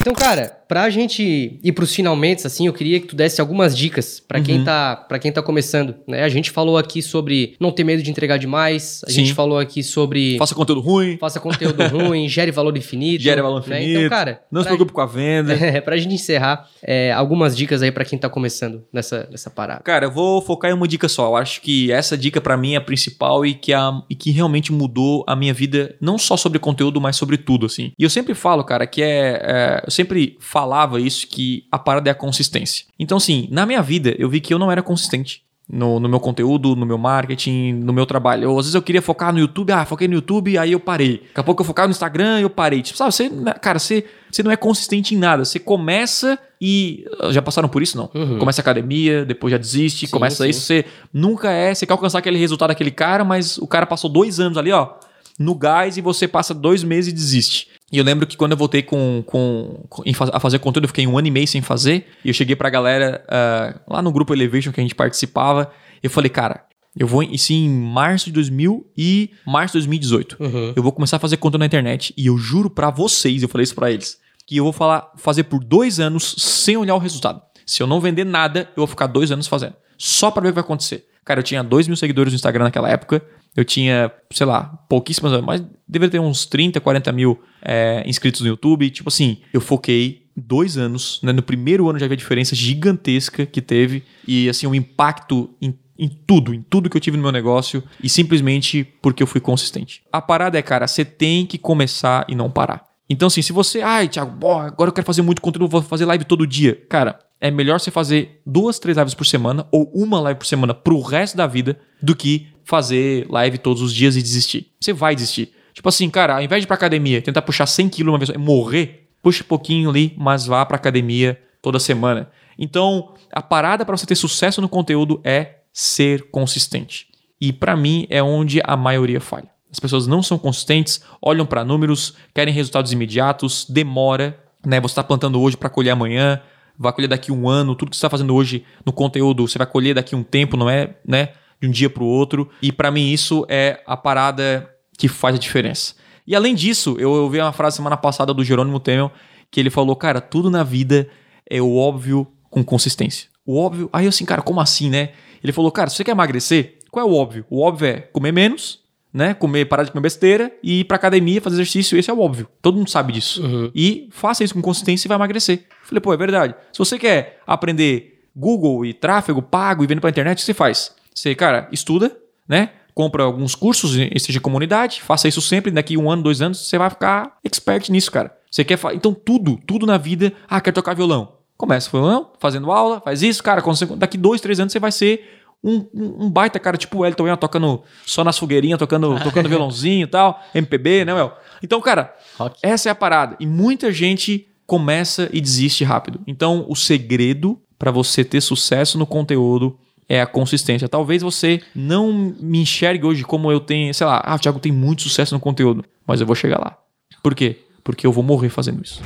Então, cara, pra gente ir pros finalmente, assim, eu queria que tu desse algumas dicas pra Uhum. quem tá para quem tá começando, né? A gente falou aqui sobre não ter medo de entregar demais, a Sim. gente falou aqui sobre Faça conteúdo ruim, faça conteúdo ruim, *laughs* gere valor infinito. gere valor né? infinito, Então, cara, não se preocupe com a venda. *laughs* É, pra gente encerrar, é, algumas dicas aí pra quem tá começando nessa, nessa parada. Cara, eu vou focar em uma dica só. Eu acho que essa dica pra mim é a principal e que, a, e que realmente mudou a minha vida, não só sobre conteúdo, mas sobre tudo, assim. E eu sempre falo, cara, que é. é, eu sempre falava isso, que a parada é a consistência. Então, assim, na minha vida, eu vi que eu não era consistente. No, no meu conteúdo, no meu marketing, no meu trabalho. Eu, às vezes eu queria focar no YouTube, ah, foquei no YouTube, aí eu parei. Daqui a pouco eu focava no Instagram, eu parei. Tipo, sabe, você, cara, você, você não é consistente em nada. Você começa e. Já passaram por isso, não? Uhum. Começa a academia, depois já desiste, Sim, começa sim. isso. Você nunca é. Você quer alcançar aquele resultado daquele cara, mas o cara passou dois anos ali, ó, no gás e você passa dois meses e desiste. E eu lembro que quando eu voltei com, com, com- a fazer conteúdo, eu fiquei um ano e meio sem fazer. E eu cheguei pra galera ah, lá no grupo Elevation que a gente participava. Eu falei, cara, eu vou. Isso em março de 2000 e março de 2018. Uhum. Eu vou começar a fazer conteúdo na internet. E eu juro pra vocês, eu falei isso pra eles, que eu vou falar, fazer por dois anos sem olhar o resultado. Se eu não vender nada, eu vou ficar dois anos fazendo. Só pra ver o que vai acontecer. Cara, eu tinha dois mil seguidores no Instagram naquela época. Eu tinha, sei lá, pouquíssimas, mas deveria ter uns 30, 40 mil é, inscritos no YouTube. Tipo assim, eu foquei dois anos. né? No primeiro ano já vi a diferença gigantesca que teve. E assim, o impacto em em tudo, em tudo que eu tive no meu negócio e simplesmente porque eu fui consistente. A parada é, cara, você tem que começar e não parar. Então, assim, se você, ai, Thiago, bom, agora eu quero fazer muito conteúdo, vou fazer live todo dia. Cara, é melhor você fazer duas, três lives por semana ou uma live por semana pro resto da vida do que fazer live todos os dias e desistir. Você vai desistir. Tipo assim, cara, ao invés de ir pra academia, tentar puxar 100 quilos uma vez, só, morrer, puxa um pouquinho ali, mas vá pra academia toda semana. Então, a parada para você ter sucesso no conteúdo é ser consistente. E para mim é onde a maioria falha. As pessoas não são consistentes, olham para números, querem resultados imediatos, demora, né? Você está plantando hoje para colher amanhã, vai colher daqui um ano, tudo que você está fazendo hoje no conteúdo, você vai colher daqui um tempo, não é, né? De um dia para o outro. E para mim isso é a parada que faz a diferença. E além disso, eu ouvi uma frase semana passada do Jerônimo Temel que ele falou, cara, tudo na vida é o óbvio com consistência. O óbvio. Aí eu assim, cara, como assim, né? Ele falou, cara, se você quer emagrecer, qual é o óbvio? O óbvio é comer menos, né? Comer, parar de comer besteira e ir pra academia, fazer exercício. Esse é o óbvio. Todo mundo sabe disso. Uhum. E faça isso com consistência e vai emagrecer. Falei, pô, é verdade. Se você quer aprender Google e tráfego pago e vendo pra internet, o que você faz? Você, cara, estuda, né? Compra alguns cursos, esteja comunidade, faça isso sempre. Daqui um ano, dois anos, você vai ficar expert nisso, cara. Você quer. Então, tudo, tudo na vida. Ah, quer tocar violão. Começa violão, fazendo aula, faz isso, cara. daqui dois, três anos, você vai ser um, um- baita cara, tipo o Elton John, tocando só nas fogueirinhas, tocando, *laughs* tocando violãozinho e tal, MPB, né, Well? Então, cara, Rock. essa é a parada. E muita gente começa e desiste rápido. Então, o segredo para você ter sucesso no conteúdo é a consistência. Talvez você não me enxergue hoje como eu tenho, sei lá, ah, o Thiago tem muito sucesso no conteúdo, mas eu vou chegar lá. Por quê? Porque eu vou morrer fazendo isso.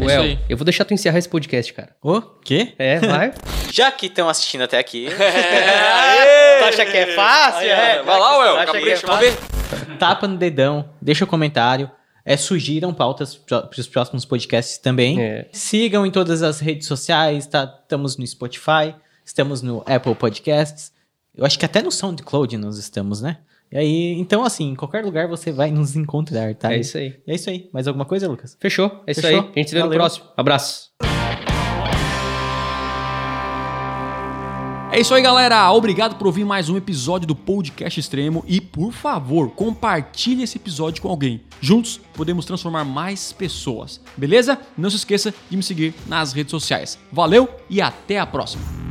Well, aí. eu vou deixar tu encerrar esse podcast, cara. O quê? É, vai. *laughs* Já que estão assistindo até aqui. *laughs* tu acha que é fácil? É. Vai lá, Well, que é capricha, vamos ver. Tapa no dedão, deixa o comentário. É, sugiram pautas para os próximos podcasts também. É. Sigam em todas as redes sociais, tá? Estamos no Spotify, estamos no Apple Podcasts. Eu acho que até no SoundCloud nós estamos, né? E aí, então assim, em qualquer lugar você vai nos encontrar, tá? É isso aí. É isso aí. Mais alguma coisa, Lucas? Fechou. É isso Fechou? aí. A gente se vê no Valeu. próximo. Abraço. É isso aí, galera. Obrigado por ouvir mais um episódio do Podcast Extremo e, por favor, compartilhe esse episódio com alguém. Juntos podemos transformar mais pessoas. Beleza? Não se esqueça de me seguir nas redes sociais. Valeu e até a próxima.